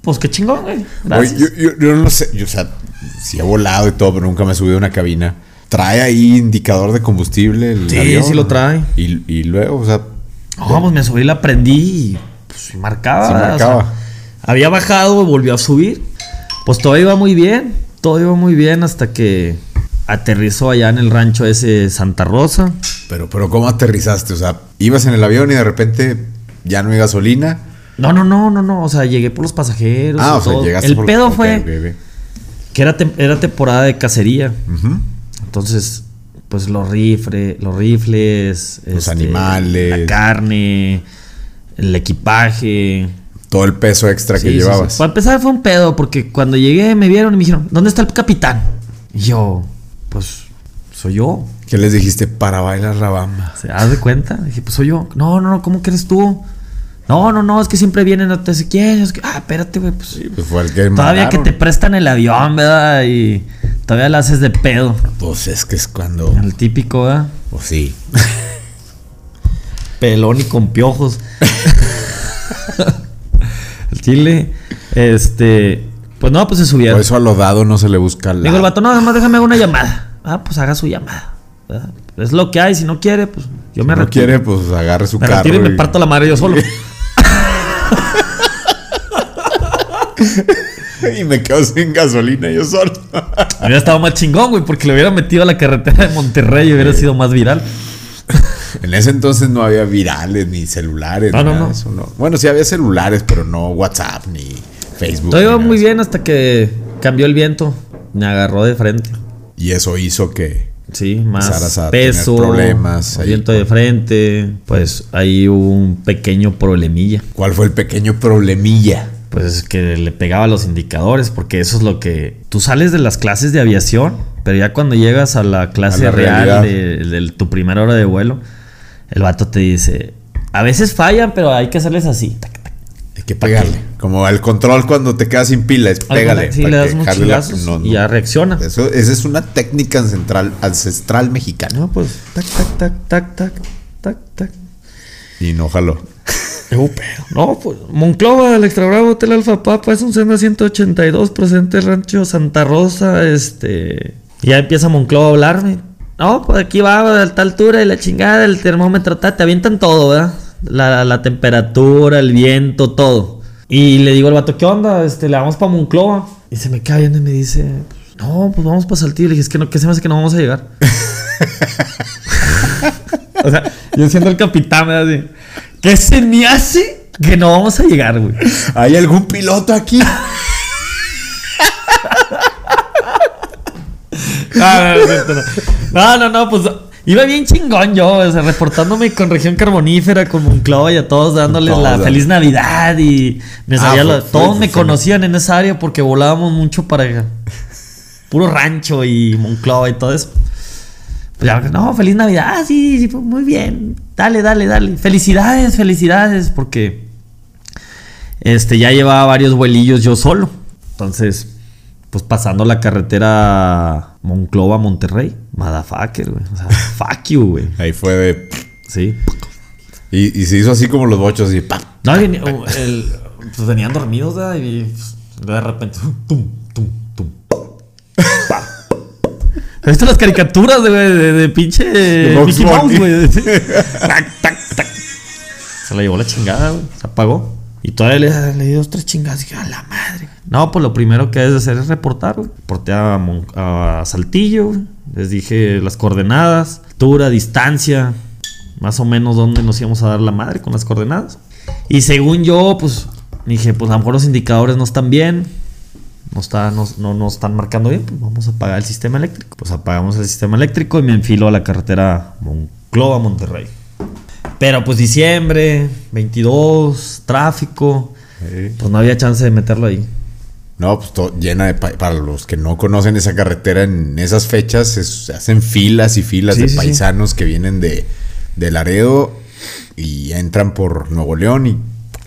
pues, qué chingón, güey. Oye, Gracias. yo, yo- yo no sé, yo, o sea, sí he volado y todo, pero nunca me he subido a una cabina. ¿Trae ahí indicador de combustible? El Sí, avión? sí lo trae. Y, y luego, o sea, No, pues me subí, la prendí y pues marcaba. Sí o sea, marcaba. había bajado y volvió a subir. Pues todo iba muy bien. Todo iba muy bien hasta que aterrizó allá en el rancho ese Santa Rosa. pero, pero ¿cómo aterrizaste? O sea, ibas en el avión y de repente ya no hay gasolina. No, no, no, no, no. O sea, llegué por los pasajeros. Ah, o sea, llegaste El por- pedo ok, fue ok, ok. que era, era temporada de cacería. Entonces, pues los rifles, los rifles, este, Los animales. la carne, el equipaje. Todo el peso extra Sí, que sí, llevabas. sí. Para empezar fue un pedo, porque cuando llegué me vieron y me dijeron, ¿dónde está el capitán? Y yo, pues, soy yo. ¿Qué les dijiste? Para bailar la bamba. ¿Se haz de cuenta? Dije, pues soy yo. No, no, no, ¿cómo que eres tú? No, no, no, es que siempre vienen a te dice, ¿quién? Es que, ah, espérate, güey, pues. Pues fue el que Todavía que te prestan el avión, ¿verdad? Y todavía la haces de pedo. Pues es que es cuando. El típico, ¿verdad? Pues sí. Pelón y con piojos. el chile, este. Pues no, pues se subieron. Por eso a lo dado no se le busca la. Digo el vato, no, nada más déjame una llamada. Ah, pues haga su llamada. ¿verdad? Es lo que hay, si no quiere, pues yo Si me no retiro. quiere, pues agarre su me carro. retiro y me parto la madre yo solo. y me quedo sin gasolina yo solo. Hubiera estado más chingón, güey, porque le hubiera metido a la carretera de Monterrey y hubiera sido más viral. en ese entonces no había virales ni celulares. No, ni no, no. de eso, no. Bueno, sí había celulares, pero no WhatsApp ni Facebook. Todo iba muy bien hasta que cambió el viento. Me agarró de frente. Y eso hizo que. Sí, más a peso, problemas ahí viento de frente. Pues ahí hubo un pequeño problemilla. ¿Cuál fue el pequeño problemilla? Pues es que le pegaba los indicadores, porque eso es lo que. Tú sales de las clases de aviación, pero ya cuando llegas a la clase A la real de, de tu primera hora de vuelo, el vato te dice: A veces fallan, pero hay que hacerles así. tac, tac. Hay que pegarle. Como al control cuando te quedas sin pila, es pégale. Sí, le das chingazos no, no. y ya reacciona. Eso, esa es una técnica ancestral, ancestral mexicana. No, pues, tac, tac, tac, tac, tac, tac, tac. Y no jaló. No, pues, Monclova, el Extra Bravo, Hotel Alfa Papa, es un Senda 182, presente Rancho Santa Rosa, este... Ya empieza Monclova a hablarme. No, pues aquí va a alta altura y la chingada, el termómetro, ta, te avientan todo, ¿verdad? La, la temperatura, el viento, todo. Y le digo al vato, ¿qué onda? Este, le vamos para Monclova. Y se me cae viendo y me dice, no, pues vamos para Saltillo. Le dije, es que no, ¿qué se me hace que no vamos a llegar? o sea, yo siendo el capitán, me así, ¿qué se me hace que no vamos a llegar, güey? ¿Hay algún piloto aquí? No, no, no. no, no, no, pues iba bien chingón yo, o sea, reportándome con región carbonífera, con Monclova y a todos dándoles la feliz Navidad y me Ah, sabía lo- fue- todos fue- me fue- conocían en esa área porque volábamos mucho para puro rancho y Monclova y todo eso. Pues ya, no, feliz Navidad, ah, sí, sí, muy bien, dale, dale, dale, felicidades, felicidades, porque este ya llevaba varios vuelillos yo solo, entonces pues pasando la carretera Monclova Monterrey, motherfucker, güey. O sea, fuck you, güey. Ahí fue de. Sí. Y, y se hizo así como los bochos y ¡pam! No, y, uh, el- pues venían dormidos, ¿verdad? Y pues, de repente, tum, tum, tum. pa. ¿Has visto las caricaturas de, de, de pinche Bugs Mickey Mouse, güey? Tac, tac, tac. Se la llevó la chingada, güey. Se apagó. Y todavía le, le di dos, tres chingadas. Y dije, a la madre. No, pues lo primero que debes de hacer es reportar, güey. Reporté a, Mon- a Saltillo, güey. Les dije las coordenadas, altura, distancia, más o menos dónde nos íbamos a dar la madre con las coordenadas. Y según yo, pues dije, pues a lo mejor los indicadores no están bien. No, está, no, no, no están marcando bien, pues vamos a apagar el sistema eléctrico. Pues apagamos el sistema eléctrico y me enfilo a la carretera Monclova, Monterrey. Pero pues diciembre, 22, tráfico, Sí. pues no había chance de meterlo ahí. No, pues to- llena de. pa- Para los que no conocen esa carretera en esas fechas, se hacen filas y filas Sí, de sí. paisanos que vienen de, de Laredo y entran por Nuevo León y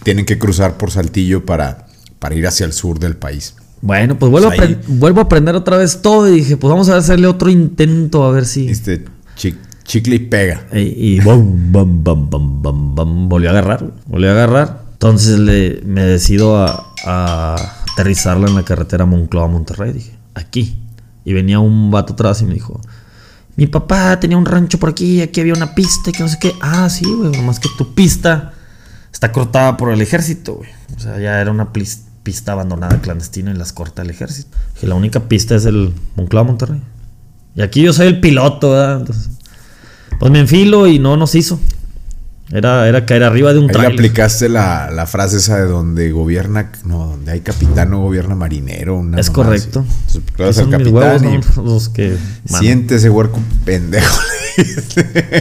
tienen que cruzar por Saltillo para, para ir hacia el sur del país. Bueno, pues vuelvo, Pues ahí- vuelvo a aprender otra vez todo y dije, pues vamos a hacerle otro intento a ver si... Este chi- chicle y pega. Y, y bum, bum, bum, bum, bum, bum, volvió a agarrar, volvió a agarrar. Entonces le, me decido a, a aterrizarla en la carretera Monclova-Monterrey. Dije, aquí. Y venía un vato atrás y me dijo, mi papá tenía un rancho por aquí, aquí había una pista y que no sé qué. Ah, sí, güey, nomás que tu pista está cortada por el ejército, güey. O sea, ya era una plis- pista abandonada clandestina y las corta el ejército. Dije, la única pista es el Monclova-Monterrey. Y aquí yo soy el piloto, ¿verdad? Entonces, pues me enfilo y no nos hizo. Era, era caer arriba de un Ahí le trailer. aplicaste la, la frase esa de donde gobierna, no, donde hay capitán no gobierna marinero. una Es correcto. así. Entonces, al capitán huevos, y ¿no? los que siéntese huerco pendejo.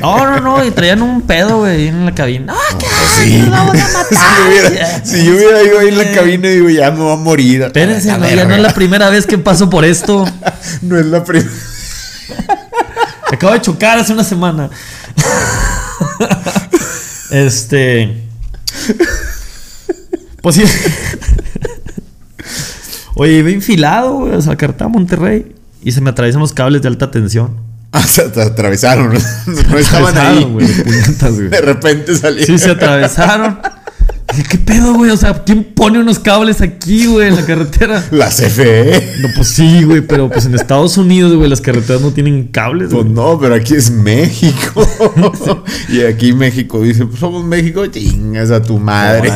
No, no, no, y traían un pedo, güey, en la cabina. ¡Ah, qué Sí. nos vamos a si, matar! yo hubiera, si yo hubiera ido ahí en la cabina, digo, ya me voy a morir. Espérense, A no, ya no es la primera vez que paso por esto. No es la primera. Acabo de chocar hace una semana. Este. Pues sí. Oye, iba enfilado, güey, o sea, carta Monterrey. Y se me atraviesan los cables de alta tensión. Ah, se atravesaron. No estaban. Atravesaron, puñetas. De repente salieron. Sí, se atravesaron. Dije, ¿qué pedo, güey? O sea, ¿quién pone unos cables aquí, güey, en la carretera? La CFE. No, pues sí, güey, pero pues en Estados Unidos, güey, las carreteras no tienen cables, Pues güey. no, pero aquí es México. y aquí México dice, pues somos México, chingas a tu madre.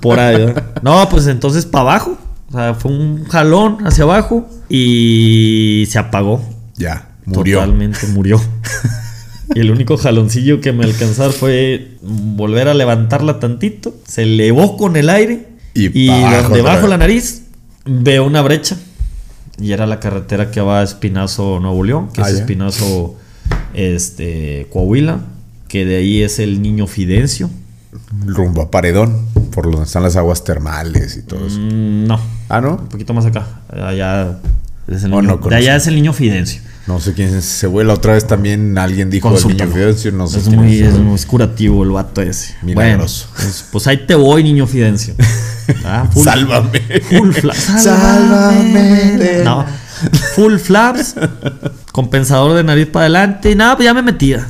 Por ahí, por. No, pues entonces para abajo. O sea, fue un jalón hacia abajo y se apagó. Ya, murió. Totalmente murió. Y el único jaloncillo que me alcanzar fue volver a levantarla tantito. Se elevó con el aire. Y Y, donde bajo la nariz veo una brecha. Y era la carretera que va a Espinazo, Nuevo León, que Ah, es. Espinazo, este, Coahuila. Que de ahí es el niño Fidencio. Rumbo a Paredón, por donde están las aguas termales y todo eso. Mm, no, Ah, ¿no? un poquito más acá. Allá es el Oh, no de allá es el niño Fidencio. No sé quién es ese güey. La otra vez también alguien dijo el niño. Fidencio. No sé es, quién muy, es. es curativo el vato ese. Milagroso. Bueno, pues, pues ahí te voy, niño Fidencio. Ah, full- Sálvame. Full flaps. Sálvame. No. Full flaps. Compensador de nariz para adelante. Y nada, pues ya me metía.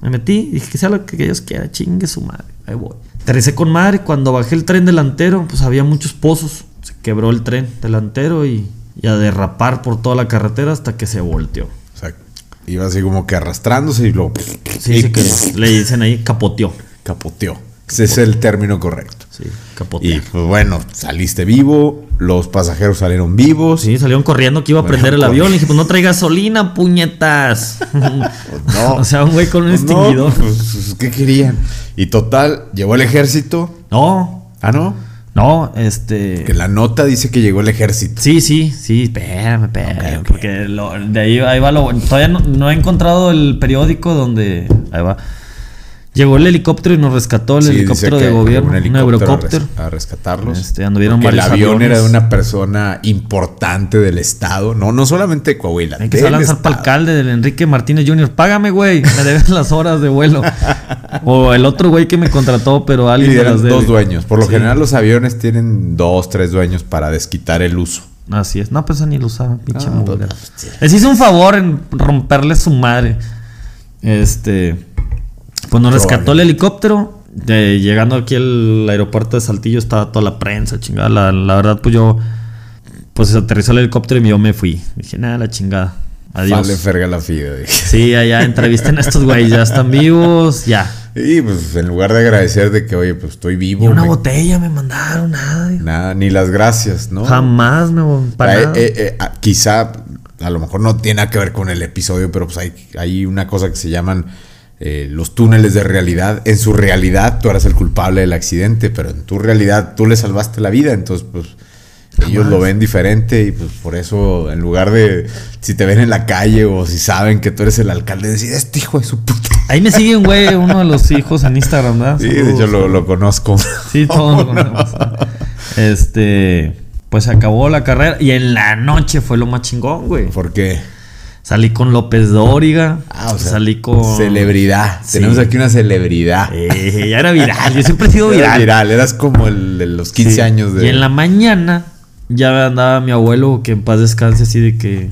Me metí. Dije que sea lo que Dios quiera. Chingue su madre. Ahí voy. Aterricé con madre. Cuando bajé el tren delantero, pues había muchos pozos. Se quebró el tren delantero y, y a derrapar por toda la carretera hasta que se volteó. O sea, iba así como que arrastrándose y luego Sí, y sí que le dicen ahí capoteó. capoteó. Ese es el término correcto. Sí, capoteó. Y pues bueno, saliste vivo, los pasajeros salieron vivos. Sí, salieron corriendo que iba a Bueno, prender el avión. Le dije, pues no trae gasolina, puñetas. no. o sea, un güey con un Pues no, extinguidor. pues, pues, ¿qué querían? Y total, llegó el ejército. No, Ah, no. No, este. Que la nota dice que llegó el ejército. Sí, sí, sí, espérame, espérame. Porque lo- de ahí, ahí va lo. Todavía no, no he encontrado el periódico donde. Ahí va. Llegó el helicóptero y nos rescató el Sí, helicóptero de gobierno. Un, a, eurocóptero. a rescatarlos. Este, anduvieron el avión aviones. era de una persona importante del estado. No, no solamente de Coahuila. Hay que se lanzar para alcalde del Enrique Martínez Jr. Págame, güey. Me debes las horas de vuelo. O el otro güey que me contrató, pero Y alguien me eran las debe. dos dueños. Por lo Sí. general los aviones tienen dos, tres dueños para desquitar el uso. Así es. No, pues ni lo usaba, pinche Ah, pues. Les hice un favor en romperle su madre. Este. Pues nos rescató el helicóptero. De- llegando aquí al aeropuerto de Saltillo estaba toda la prensa, chingada. La, la verdad, pues yo. Pues aterrizó el helicóptero y yo me fui. Dije, nada, la chingada. Adiós. Vale, ferga la fida. dije. Sí, allá entrevisten a estos güeyes, ya están vivos, ya. Y pues en lugar de agradecer de que, oye, pues estoy vivo. Ni una me- botella me mandaron, nada. Nada, ni las gracias, ¿no? Jamás me para Eh, nada. eh, eh, ah, quizá, a lo mejor no tiene nada que ver con el episodio, pero pues hay, hay una cosa que se llaman eh, los túneles de realidad. En su realidad tú eras el culpable del accidente, pero en tu realidad tú le salvaste la vida, entonces pues ellos lo ven diferente y pues por eso en lugar de si te ven en la calle o si saben que tú eres el alcalde, decir, este hijo de su puta. Ahí me sigue un güey, uno de los hijos en Instagram, ¿verdad? Sí, de hecho lo, lo conozco. Sí, todos lo conocemos. Este, pues acabó la carrera y en la noche fue lo más chingón, güey. Porque, Salí con López Dóriga, ah, o sea, salí con celebridad. Sí. Tenemos aquí una celebridad. Eh, ya era viral, yo siempre he sido viral. viral, eras como el de los 15 Sí. años de. Y en la mañana ya andaba mi abuelo, que en paz descanse, así de que.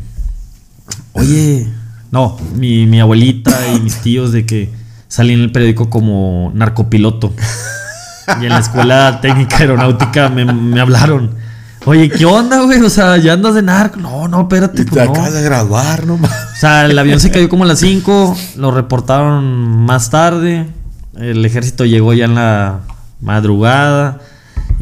Oye, no, mi, mi abuelita y mis tíos de que salí en el periódico como narcopiloto. Y en la escuela técnica aeronáutica me, me hablaron. Oye, ¿qué onda, güey? O sea, ya andas de narco. No, no, espérate. Y te pues, no. acabas de graduar, no. O sea, el avión se cayó como a las 5, lo reportaron más tarde. El ejército llegó ya en la madrugada.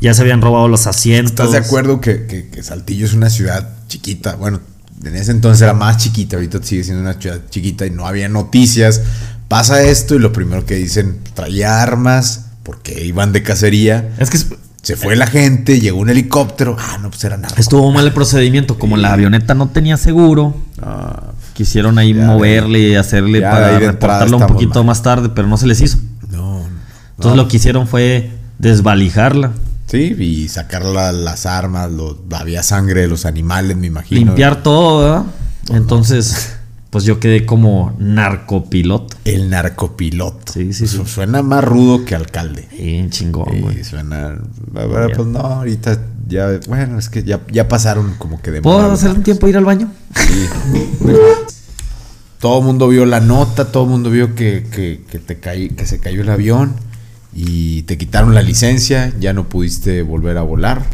Ya se habían robado los asientos. ¿Estás de acuerdo que, que- que Saltillo es una ciudad chiquita? Bueno, en ese entonces era más chiquita, ahorita sigue siendo una ciudad chiquita y no había noticias. Pasa esto y lo primero que dicen, traía armas porque iban de cacería. Es que Se fue la gente, llegó un helicóptero. Ah, no, pues era narco. estuvo mal el procedimiento. Como la avioneta no tenía seguro, Ah, quisieron ahí moverle y hacerle para reportarlo un poquito mal. más tarde, pero no se les hizo. no, no. Entonces lo que hicieron fue desvalijarla, Sí, y sacar la- las armas, lo- había sangre de los animales, me imagino. limpiar todo, ¿verdad? Entonces, pues yo quedé como narcopiloto. El narcopiloto. Sí, sí, sí. Suena más rudo que alcalde. Sí, chingón, Sí, güey. suena. Bueno, pues no, ahorita ya. Bueno, es que ya, ya pasaron como que de ¿Puedo hacer un tiempo ir al baño? Sí. Todo el mundo vio la nota, todo el mundo vio que, que, que te caí, que se cayó el avión y te quitaron la licencia, ya no pudiste volver a volar.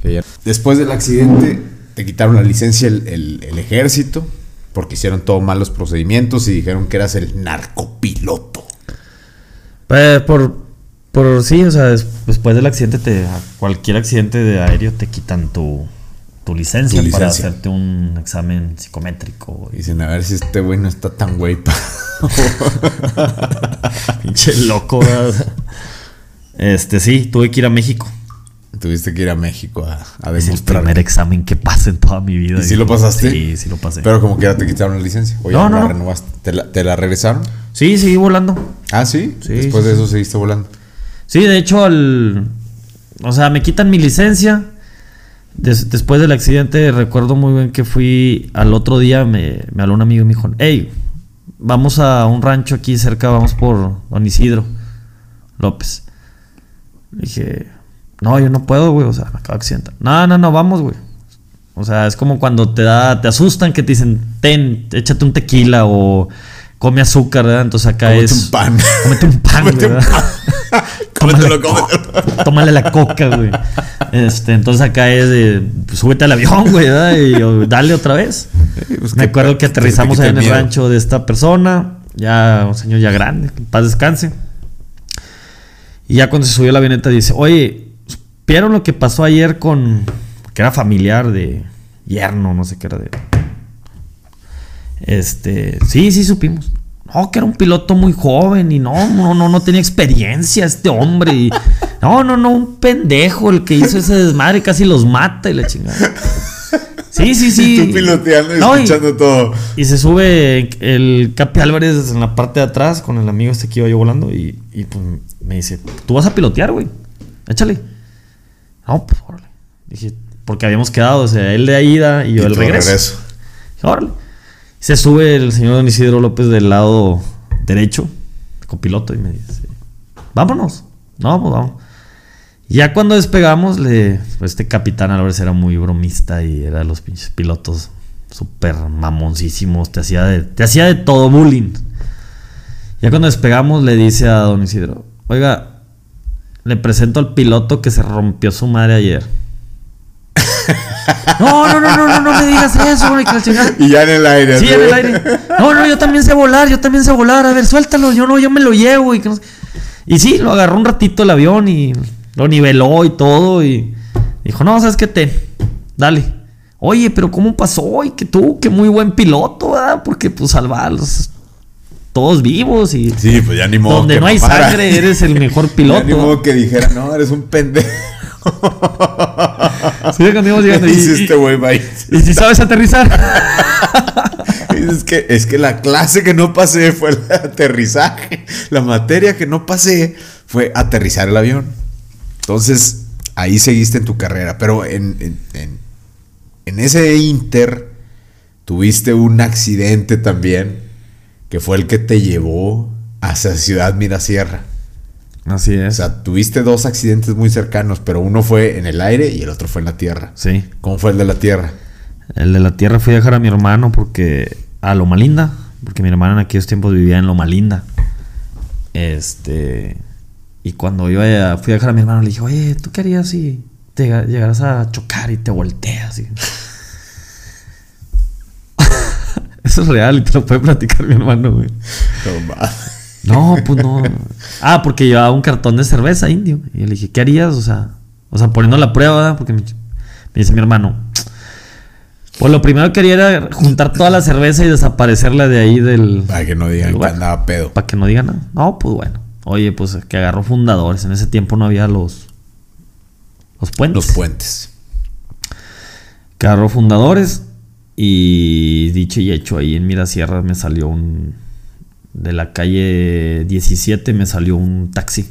Después del accidente, te quitaron la licencia el, el- el ejército porque hicieron todos malos procedimientos y dijeron que eras el narcopiloto. Pues por, por sí, o sea, des- después del accidente, te, cualquier accidente de aéreo te quitan tu, tu licencia, Tu para hacerte un examen psicométrico. y- Dicen, a ver si este güey no está tan güey. pa-". Pinche loco, ¿verdad? Este, sí, tuve que ir a México. Tuviste que ir a México a, a Es el demostrar. primer examen que pasa en toda mi vida. ¿Y sí lo pasaste? Sí, sí lo pasé. Pero como que ya te quitaron la licencia. O ya No, no, la no. renovaste. ¿Te la, te la regresaron? Sí, seguí volando. Ah, sí. Sí, Después sí, de eso seguiste volando. Sí, de hecho, al. O sea, me quitan mi licencia. Des- después del accidente, recuerdo muy bien que fui al otro día. Me, me habló un amigo y me dijo: Hey, vamos a un rancho aquí cerca, vamos por Don Isidro López. Le dije: No, yo no puedo, güey. O sea, me acabo de accidentar. No, no, no, vamos, güey. O sea, es como cuando te da, te asustan que te dicen, ten, échate un tequila o come azúcar, ¿verdad? Entonces acá Cómete es. un pan. Cómete un pan, Cómete un ¿verdad? Cómetelo, Tómale- cómetelo. Tómale la coca, güey. Este, entonces acá es de, pues, súbete al avión, güey, ¿verdad? Y o, dale otra vez. pues, Me acuerdo que aterrizamos ahí en el el miedo. rancho de esta persona, ya un señor ya grande, que en paz descanse. Y ya cuando se subió a la avioneta dice, oye, ¿vieron lo que pasó ayer con, que era familiar de yerno, no sé qué era de... Este, sí, sí supimos. No, que era un piloto muy joven y no, no, no, no tenía experiencia este hombre. Y, no, no, no, un pendejo el que hizo ese desmadre casi los mata y la chingada. Sí, sí, sí. Tú piloteando y No, escuchando todo. y se sube el Capi Álvarez en la parte de atrás con el amigo este que iba yo volando y, y, pues me dice, tú vas a pilotear, güey. Échale. No, pues órale. Dije, porque habíamos quedado, o sea, él de ida y yo el regreso. regreso. Dije, órale. Se sube el señor Don Isidro López del lado derecho, copiloto, y me dice, vámonos. No, pues vamos. Ya cuando despegamos, le, pues, este capitán Álvarez era muy bromista y era de los pinches pilotos súper mamoncísimos. Te hacía, de, te hacía de todo bullying. Ya cuando despegamos, le dice a Don Isidro, oiga, le presento al piloto que se rompió su madre ayer. No, no, no, no, no, no me digas eso, güey. Y ya en el aire. Sí, en el aire. No, no, yo también sé volar, yo también sé volar. A ver, suéltalo. Yo no, yo me lo llevo. Y, que no sé- y sí, lo agarró un ratito el avión y lo niveló y todo. Y dijo, no, ¿sabes qué? Te, dale. Oye, pero ¿cómo pasó? Y que tú, que muy buen piloto, ¿verdad? Porque pues salvarlos todos vivos y Sí, pues ya ni modo. donde que no hay sangre eres el mejor Ya ni piloto. modo que dijera, no, eres un pendejo. Sí, cuando llegando y- este güey, y si sabes aterrizar. Es que, es que la clase que no pasé fue el aterrizaje. La materia que no pasé fue aterrizar el avión. Entonces, ahí seguiste en tu carrera. Pero en, en- en- en ese inter, tuviste un accidente también, que fue el que te llevó hacia Ciudad Mirasierra. Así O es. sea, tuviste dos accidentes muy cercanos, pero uno fue en el aire y el otro fue en la tierra. Sí. ¿Cómo fue el de la tierra? El de la tierra fui a dejar a mi hermano porque. a Loma Linda. Porque mi hermano en aquellos tiempos vivía en Loma Linda. Este. Y cuando iba a, fui a dejar a mi hermano, le dije, oye, ¿tú qué harías si te llega- llegaras a chocar y te volteas? Y- Eso es real y te lo puede platicar mi hermano, güey. No, No, pues no. Ah, porque llevaba un cartón de cerveza indio. Y yo le dije, ¿qué harías? O sea, o sea poniendo la prueba. Porque me, me dice mi hermano. Pues lo primero que quería era juntar toda la cerveza y desaparecerla de ahí del. Para que no digan que andaba pedo. Para que no digan nada. No, pues bueno. Oye, pues que agarró fundadores. En ese tiempo no había los. Los puentes. Los puentes. Que agarró fundadores. Y dicho y hecho, ahí en Mirasierra me salió un. De la calle 17 me salió un taxi.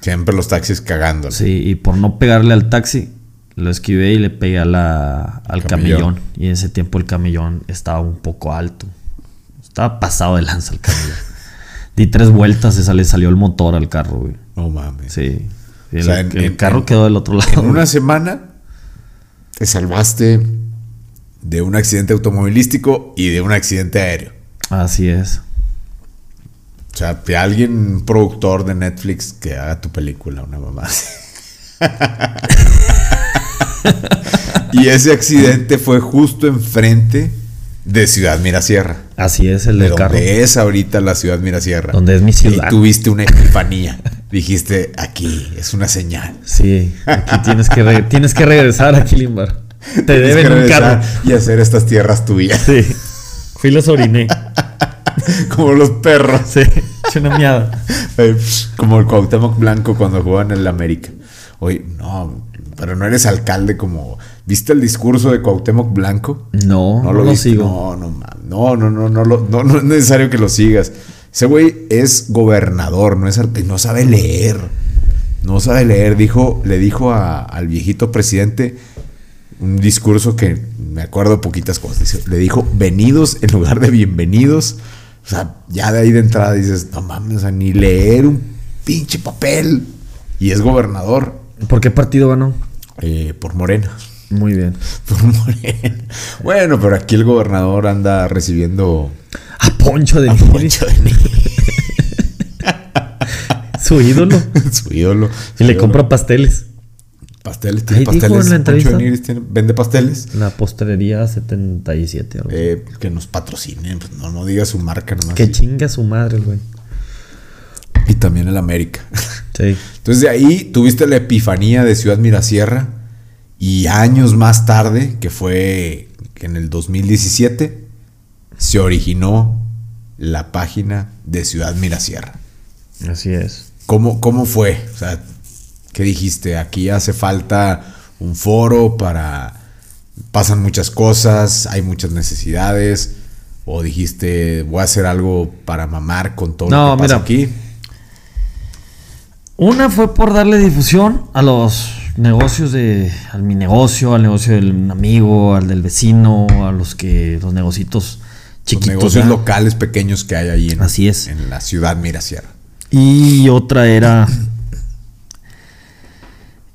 Siempre los taxis cagando. Sí, y por no pegarle al taxi, lo esquivé y le pegué a la, al Camellón. camellón. Y en ese tiempo el camellón estaba un poco alto. Estaba pasado de lanza el güey. Di tres vueltas y le salió el motor al carro, güey. No mames. Sí. El, sea, en- el en- carro en- quedó del otro lado. En una semana te salvaste de un accidente automovilístico y de un accidente aéreo. Así es. O sea, de alguien, un productor de Netflix que haga tu película, una mamá. así. y ese accidente fue justo enfrente de Ciudad Mirasierra. Así es el De del carro. donde es ahorita la Ciudad Mirasierra. Donde es mi ciudad. Y tuviste una epifanía. Dijiste, aquí es una señal. Sí, aquí tienes que, tienes que regresar a Kilimbar. Te deben un regresar carro. Y hacer estas tierras tuyas. Sí. Fui y los oriné. Como los perros. Sí. Eché una miada. Como el Cuauhtémoc Blanco cuando jugaba en el América. Oye, no, pero no eres alcalde como... ¿Viste el discurso de Cuauhtémoc Blanco? No, no lo, viste? sigo. No, no, no, no, no, no, no, no es necesario que lo sigas. Ese güey es gobernador, no es no sabe leer. No sabe leer. Dijo, le dijo a- al viejito presidente un discurso que me acuerdo poquitas cosas. Le dijo venidos en lugar de bienvenidos. O sea, ya de ahí de entrada dices, no mames, o sea, ni leer un pinche papel. Y es gobernador ¿Por qué partido ganó? eh, por Morena. Muy bien. Por Morena. Bueno, pero aquí el gobernador anda recibiendo A Poncho de a Poncho de su ídolo. su ídolo. Y le compra pasteles. Pasteles. ¿Tiene Ahí dijo pasteles? en la entrevista. tiene- vende pasteles. La postelería 77. algo. Eh, que nos patrocinen. pues, no, no diga su marca nomás. que chinga su madre, el güey. Y también el América. Sí. Entonces de ahí tuviste la epifanía de Ciudad Mirasierra. Y años más tarde, que fue en el 2017, se originó la página de Ciudad Mirasierra. Así es. ¿Cómo, ¿Cómo fue? O sea, ¿qué dijiste? Aquí hace falta un foro para... Pasan muchas cosas, hay muchas necesidades. O dijiste, voy a hacer algo para mamar con todo No, lo que pasa mira. aquí. Una fue por darle difusión a los negocios de. al mi negocio, al negocio del amigo, al del vecino, a los que. los negocitos Los chiquitos. negocios ¿verdad? locales pequeños que hay ahí en, Así es. en la ciudad Mirasierra. Y otra era.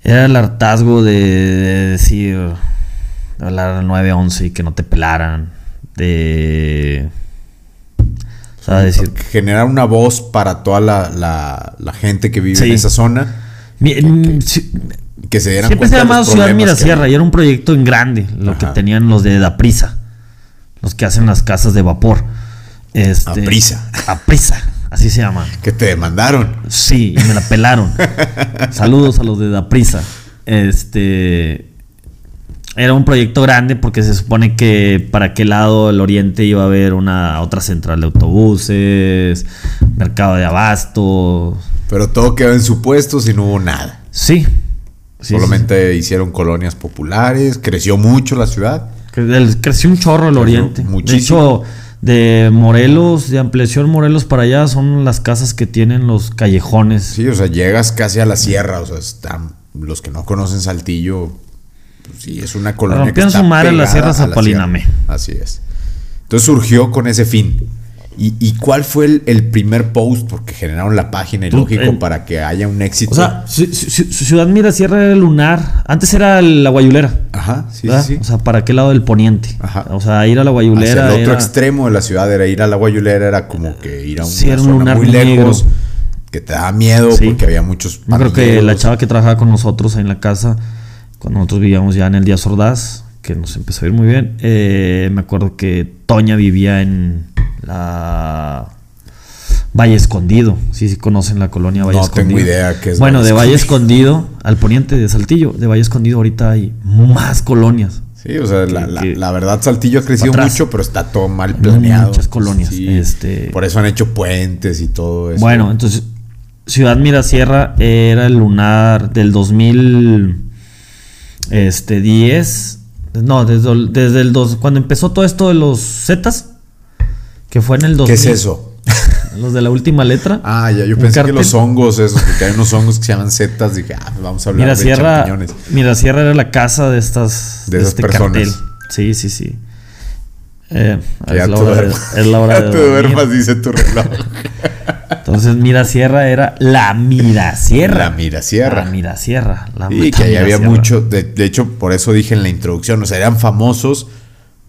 Era el hartazgo de, de decir. de hablar al 911 y que no te pelaran. De. O sea, decir. Generar una voz para toda la, la- la gente que vive Sí. en esa zona. Mi- mm, sí, Que se dieran Siempre se llamaba Ciudad que Mirasierra y era un proyecto en grande, lo que tenían los de Daprisa, los que hacen las casas de vapor. Este, Aprisa. Aprisa, así se llama. Que te demandaron. Sí, y me la pelaron. Saludos a los de Daprisa. Este era un proyecto grande porque se supone que para aquel lado del oriente iba a haber una otra central de autobuses, mercado de abastos. Pero todo quedó en supuestos y no hubo nada. Sí. Sí, Solamente hicieron colonias populares, creció mucho la ciudad. Creció un chorro el Creció oriente. muchísimo. De hecho, de Morelos, de ampliación Morelos para allá, son las casas que tienen los callejones. Sí, o sea, llegas casi a la sierra, o sea, están los que no conocen Saltillo, pues sí, es una colonia que rompieron está su madre en la sierra. Así es. Entonces surgió con ese fin. ¿Y, y cuál fue el, el primer post? Porque generaron la página y lógico para que haya un éxito. O sea, Ci- Ciudad Mirasierra era el lunar. Antes era la Guayulera. Ajá, sí, ¿verdad? sí, sí. O sea, para aquel lado del poniente. Ajá. O sea, ir a la Hacia Guayulera. el otro era- extremo de la ciudad era ir a la Guayulera, era como que ir a Sí, era un zona lunar muy lejos, que te daba miedo Sí. porque había muchos Yo creo que la chava que trabajaba con nosotros ahí en la casa, cuando nosotros vivíamos ya en el Díaz Ordaz, que nos empezó a ir muy bien, eh, me acuerdo que Toña vivía en la Valle Escondido. Sí, sí conocen la colonia Valle No Escondido. tengo idea qué es Bueno, Valle de Valle Escondido. Escondido al poniente de Saltillo, de Valle Escondido ahorita hay más colonias. Sí, o sea, la, la- que- la verdad Saltillo ha crecido atrás. mucho, pero está todo mal planeado. Muchas colonias, este- Por eso han hecho puentes y todo eso. Bueno, entonces Ciudad Mirasierra era el lunar del 2010, este, 10, no, desde, el- desde el dos, cuando empezó todo esto de los Zetas, que fue en el 2000. ¿Qué es eso? Los de la última letra. Ah, ya, yo pensé cartel. que los hongos esos, porque hay unos hongos que se llaman setas, dije, ah, pues vamos a hablar de Mirasierra, champiñones. Mirasierra era la casa de estas De esas este personas. cartel. Sí, sí, sí. Eh, es, la hora de, es la hora de Ya dormir. duermas, dice tu reloj. Entonces Mirasierra era la Mirasierra. La Mirasierra. La Mirasierra. La Y que ahí había mucho, de, de hecho, por eso dije en la introducción, o sea, eran famosos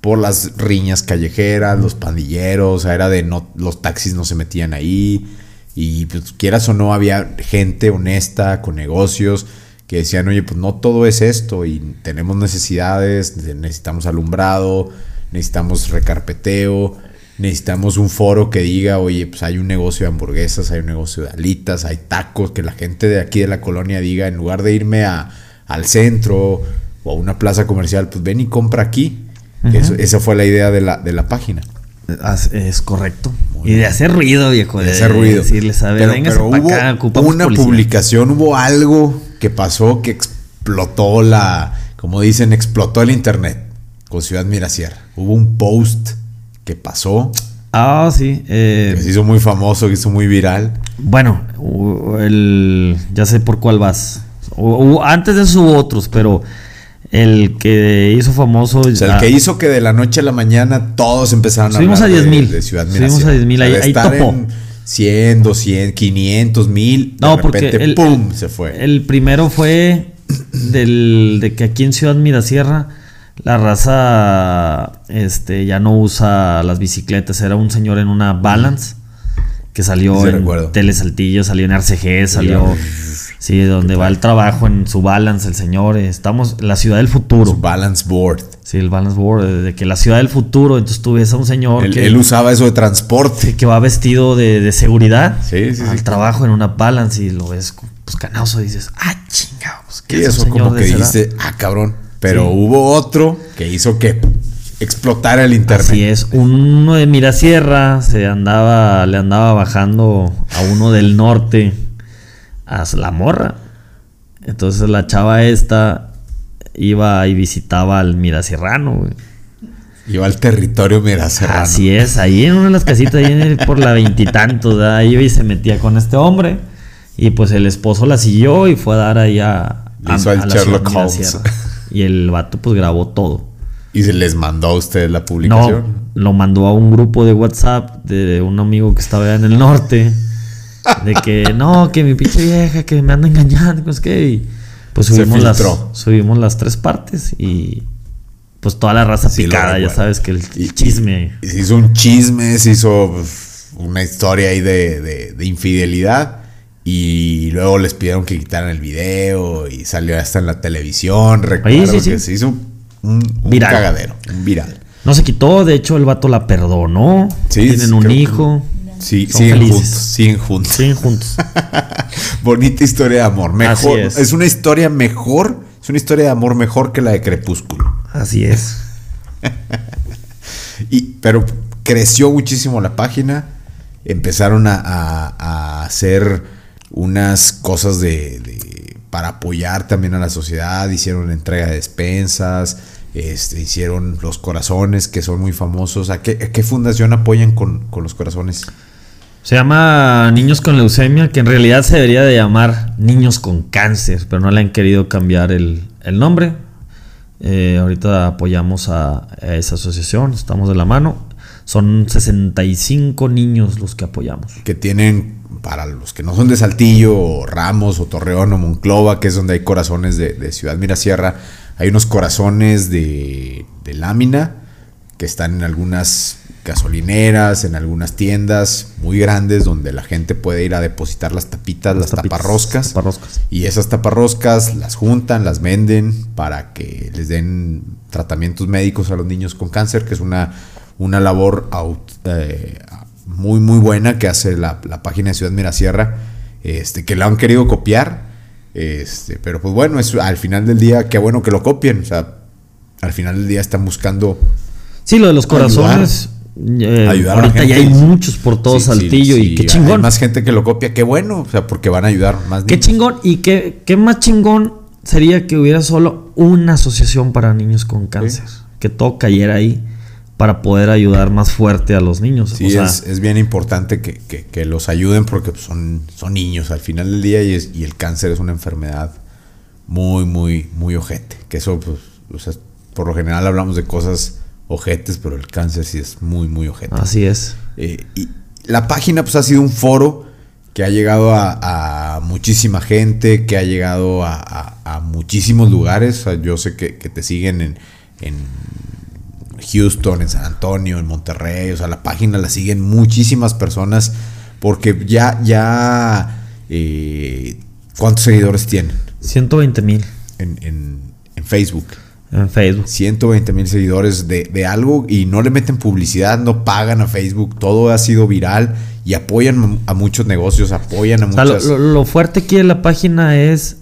por las riñas callejeras, los pandilleros, o sea, era de no, los taxis no se metían ahí, y pues quieras o no, había gente honesta, con negocios, que decían, oye, pues no todo es esto, y tenemos necesidades, necesitamos alumbrado, necesitamos recarpeteo, necesitamos un foro que diga, oye, pues hay un negocio de hamburguesas, hay un negocio de alitas, hay tacos, que la gente de aquí de la colonia diga, en lugar de irme a, al centro o a una plaza comercial, pues ven y compra aquí. Eso- esa fue la idea de la, de la página. As- Es correcto. Muy y de hacer ruido, viejo. de ese ruido. Decirles, a ver, pero véngase pero hubo acá, una publicación, hubo algo que pasó que explotó la, como dicen, explotó el internet con Ciudad Mirasierra. Hubo un post que pasó, Ah, sí. eh, que se hizo muy famoso, que hizo muy viral. Bueno, el, ya sé por cuál vas. Antes de eso hubo otros, pero el que hizo famoso. O sea, el que hizo que de la noche a la mañana todos empezaron a Subimos hablar a de- 10,000. de, Ciudad Subimos a 10,000, O sea, ahí- de ahí topó. en 100, 200, 500, 1000, de No, porque repente, el, ¡pum! se fue. El primero fue del, de que aquí en Ciudad Mirasierra la raza este, ya no usa las bicicletas. Era un señor en una Balance que salió Sí, en recuerdo. Telesaltillo, salió en RCG, salió... Sí, donde va el trabajo en su Balance, el señor. Estamos en la ciudad del futuro. Su balance board. Sí, el balance board, de- que la ciudad del futuro, entonces tú ves a un señor Él, que, él usaba eso de transporte. que va vestido de, de seguridad Sí, sí, al sí. trabajo en una balance y lo ves pues canoso y dices, ah, chingados, Y ¿qué es eso como que esa edad?" dijiste, ah, cabrón. Pero Sí. hubo otro que hizo que explotara el internet. Así es, uno de Mirasierra se andaba, le andaba bajando a uno del norte a la morra. Entonces la chava esta iba y visitaba al Mirasierrano, güey. Iba al territorio Miraserrano. Así es, ahí en una de las casitas, ahí en el- por la veintitantos, ahí iba y se metía con este hombre. Y pues el esposo la siguió y fue a dar ahí a, a- hizo al a la Sherlock Holmes. Y el vato pues grabó todo. Y se les mandó a ustedes la publicación. No, lo mandó a un grupo de WhatsApp de un amigo que estaba allá en el norte. De que no, que mi pinche vieja, que me anda engañando, pues que. Y pues subimos las, subimos las tres partes y pues toda la raza Sí, picada, ya sabes que el Y- chisme. Y se hizo un chisme, se hizo uf, una historia ahí de, de- de infidelidad. Y luego les pidieron que quitaran el video y salió hasta en la televisión. Recuerdo sí, sí. que se hizo un, un Viral. cagadero, un viral. No se quitó, de hecho el vato la perdonó. Tienen un creo que- hijo. Sí, Son siguen felices. juntos, siguen juntos. Siguen juntos. Bonita historia de amor. Mejor, Así es. es. una historia mejor, es una historia de amor mejor que la de Crepúsculo. Así es. Y, pero creció muchísimo la página. Empezaron a, a- a hacer unas cosas de, de- para apoyar también a la sociedad. Hicieron entrega de despensas. Este, hicieron los corazones, que son muy famosos. ¿A qué, a qué fundación apoyan con, con los corazones? Se llama Niños con Leucemia, que en realidad se debería de llamar Niños con Cáncer, pero no le han querido cambiar el, el nombre. Eh, ahorita apoyamos a, esa asociación, estamos de la mano. Son 65 niños los que apoyamos. que tienen, para los que no son de Saltillo, o Ramos, o Torreón, o Monclova, que es donde hay corazones de, de Ciudad Mirasierra, hay unos corazones de, de lámina que están en algunas gasolineras, en algunas tiendas muy grandes, donde la gente puede ir a depositar las tapitas, las, tapitas, taparroscas. taparroscas. Y esas taparroscas las juntan, las venden para que les den tratamientos médicos a los niños con cáncer, que es una, una labor eh, muy, muy buena que hace la, la página de Ciudad Mirasierra, este, que la han querido copiar. Este, pero pues bueno, es, al final del día, qué bueno que lo copien. O sea, al final del día están buscando. Sí, lo de los Ayudar. Eh, Ayudar a la ahorita ya hay gente. muchos por todo Sí, Saltillo sí, y qué hay chingón. más gente que lo copia, qué bueno. O sea, porque van a ayudar más Qué niños. chingón y qué, qué más chingón sería que hubiera solo una asociación para niños con cáncer. Que todo cayera ahí para poder ayudar más fuerte a los niños. Sí, o sea, es, es bien importante que, que- que los ayuden porque pues, son, son niños al final del día y, es- y el cáncer es una enfermedad muy, muy, muy ojete. Que eso, pues, o sea, por lo general hablamos de cosas ojetes, pero el cáncer sí es muy, muy ojete. Así es. Eh, y la página pues ha sido un foro que ha llegado a, a muchísima gente, que ha llegado a, a- a muchísimos lugares. O sea, yo sé que, que te siguen en, en Houston, en San Antonio, en Monterrey. O sea, la página la siguen muchísimas personas porque ya, ya, eh, ¿cuántos seguidores tienen 120 mil en, en- en Facebook? En Facebook. 120 mil seguidores de, de algo y no le meten publicidad, no pagan a Facebook, todo ha sido viral y apoyan a muchos negocios, apoyan a O sea, lo, muchas... lo- lo fuerte aquí de la página es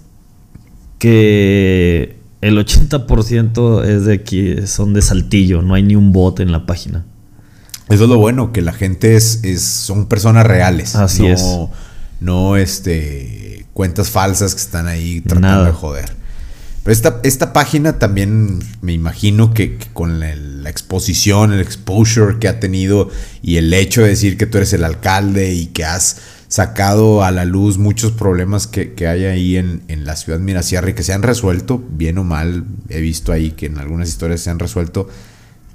que el 80% es de aquí, son de Saltillo, no hay ni un bot en la página. Eso es lo bueno, que la gente es, es son personas reales. Así no, es. No este cuentas falsas que están ahí tratando Nada. de joder. Pero esta, esta página también me imagino que, con la, la exposición, el exposure que ha tenido y el hecho de decir que tú eres el alcalde y que has sacado a la luz muchos problemas que, que hay ahí en, en la ciudad Mirasierra y que se han resuelto, bien o mal, he visto ahí que en algunas historias se han resuelto.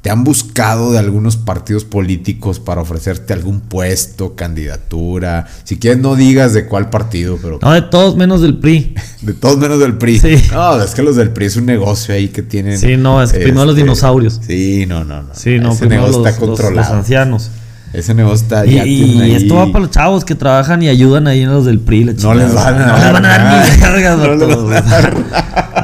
¿Te han buscado de algunos partidos políticos para ofrecerte algún puesto, candidatura? Si quieres no digas de cuál partido, pero No, de todos menos del PRI. de todos menos del PRI. Sí. No, es que los del PRI es un negocio ahí que tienen. Sí, no, es que primero los dinosaurios. Sí, no, no, no. Sí, no, Ese primero negocio los, está los- los controlado. ancianos. Ese negocio está Y, ya y ahí- esto va para los chavos que trabajan y ayudan ahí en los del PRI. la No les van a No les van a dar dar ni No les vato. van a dar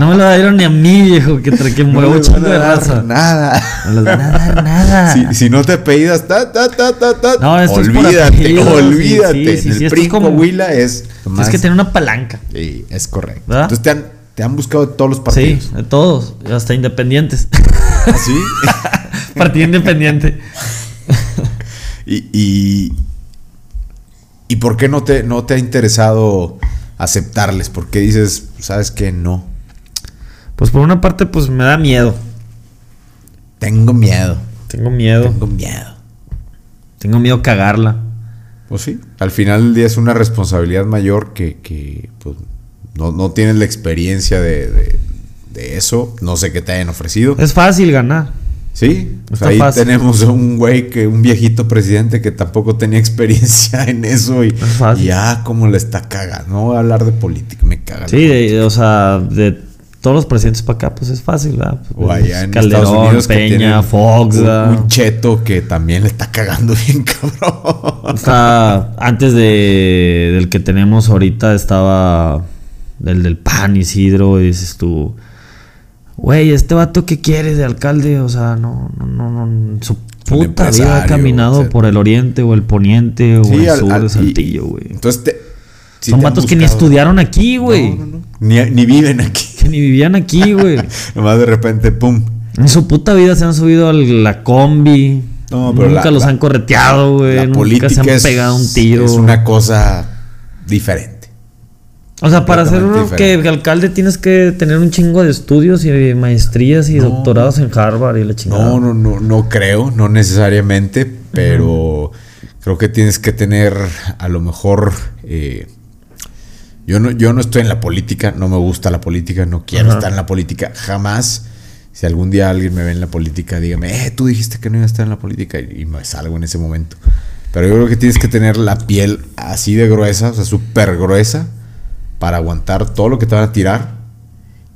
No me lo dieron ni a mí, viejo, que, que No muevo les chingo de dar raza. Nada. No les van a dar nada. Si, si no te apellidas, ta, ta, ta, ta, ta, No, esto es olvídate, apellidos, olvídate. sí, sí, En sí, el PRI es como- Coahuila es. Que tener una palanca. Sí, es correcto. ¿Verdad? Entonces te han, te han buscado de todos los Sí, partidos. de todos, hasta independientes. ¿Así? Partido independiente. y, y, ¿y por qué no te, no te ha interesado aceptarles? ¿Por qué dices, sabes que no? Pues por una parte, pues me da miedo. Tengo miedo. Tengo miedo. Tengo miedo. Tengo miedo cagarla. Pues sí, al final del día es una responsabilidad mayor que, que, pues, no, no tienes la experiencia de, de- de eso. No sé qué te hayan ofrecido. Es fácil ganar. Sí, pues ahí fácil. tenemos un güey que, un viejito presidente que tampoco tenía experiencia en eso y, ya como le está cagando. No voy a hablar de política, me caga. Sí, de- o sea, de todos los presidentes para acá, pues es fácil, ¿verdad? O allá en Calderón, Estados Unidos Peña, Fox, un cheto que también le está cagando bien cabrón. Está antes de, del que tenemos ahorita estaba el del PAN Isidro y dices tú, güey, este vato que quiere de alcalde, o sea, no, no, no, no su puta vida ha caminado o sea. por el oriente o el poniente o Sí, el al- sur al- de Saltillo, güey. Entonces te- Son te vatos que ni estudiaron aquí, güey. No, no, no. Ni, ni viven aquí. Que ni vivían aquí, güey. Nomás de repente, pum. En su puta vida se han subido a la combi. No, pero nunca la- los la- han correteado, güey. Nunca se han es, pegado un tiro. es una cosa diferente. O sea, para ser que diferente. alcalde tienes que tener un chingo de estudios y maestrías y No. doctorados en Harvard y la chingada. No, no, no, no creo, no necesariamente, pero creo que tienes que tener a lo mejor. eh, yo, no, yo no estoy en la política, no me gusta la política, no quiero estar en la política, jamás. Si algún día alguien me ve en la política, dígame, eh, tú dijiste que no iba a estar en la política y, y me salgo en ese momento. Pero yo creo que tienes que tener la piel así de gruesa, o sea, súper gruesa, para aguantar todo lo que te van a tirar.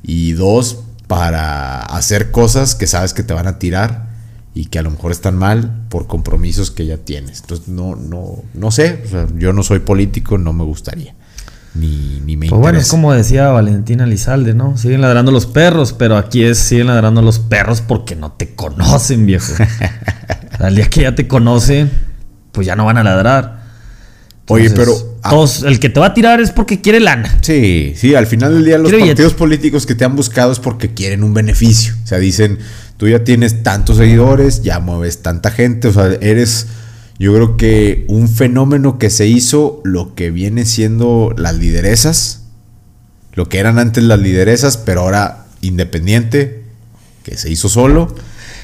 Y dos, para hacer cosas que sabes que te van a tirar y que a lo mejor están mal por compromisos que ya tienes. Entonces, no, no, no sé. O sea, yo no soy político, no me gustaría. Ni, ni me Pues bueno, es interesa. como decía Valentina Lizalde, ¿no? Siguen ladrando los perros, pero aquí es siguen ladrando los perros porque no te conocen, viejo. O sea, el día que ya te conocen, pues ya no van a ladrar. Oye, pero. ah, todos- el que te va a tirar es porque quiere lana. Sí, sí, al final del día los Quiero partidos políticos que te han buscado es porque quieren un beneficio. O sea, dicen, tú ya tienes tantos seguidores, ya mueves tanta gente, o sea, eres, yo creo que un fenómeno que se hizo lo que viene siendo las lideresas, lo que eran antes las lideresas, pero ahora independiente, que se hizo solo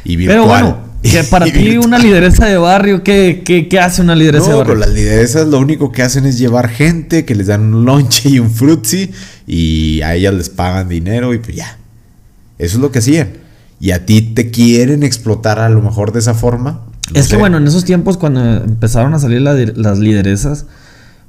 y virtual. Pero bueno, que para ti una lideresa de barrio, ¿qué, qué, qué hace una lideresa de No, barrio? pero las lideresas lo único que hacen es llevar gente, que les dan un lonche y un frutzi y a ellas les pagan dinero y pues ya. Eso es lo que hacían. y a ti te quieren explotar a lo mejor de esa forma. No es sé. que bueno, en esos tiempos cuando empezaron a salir la- las lideresas,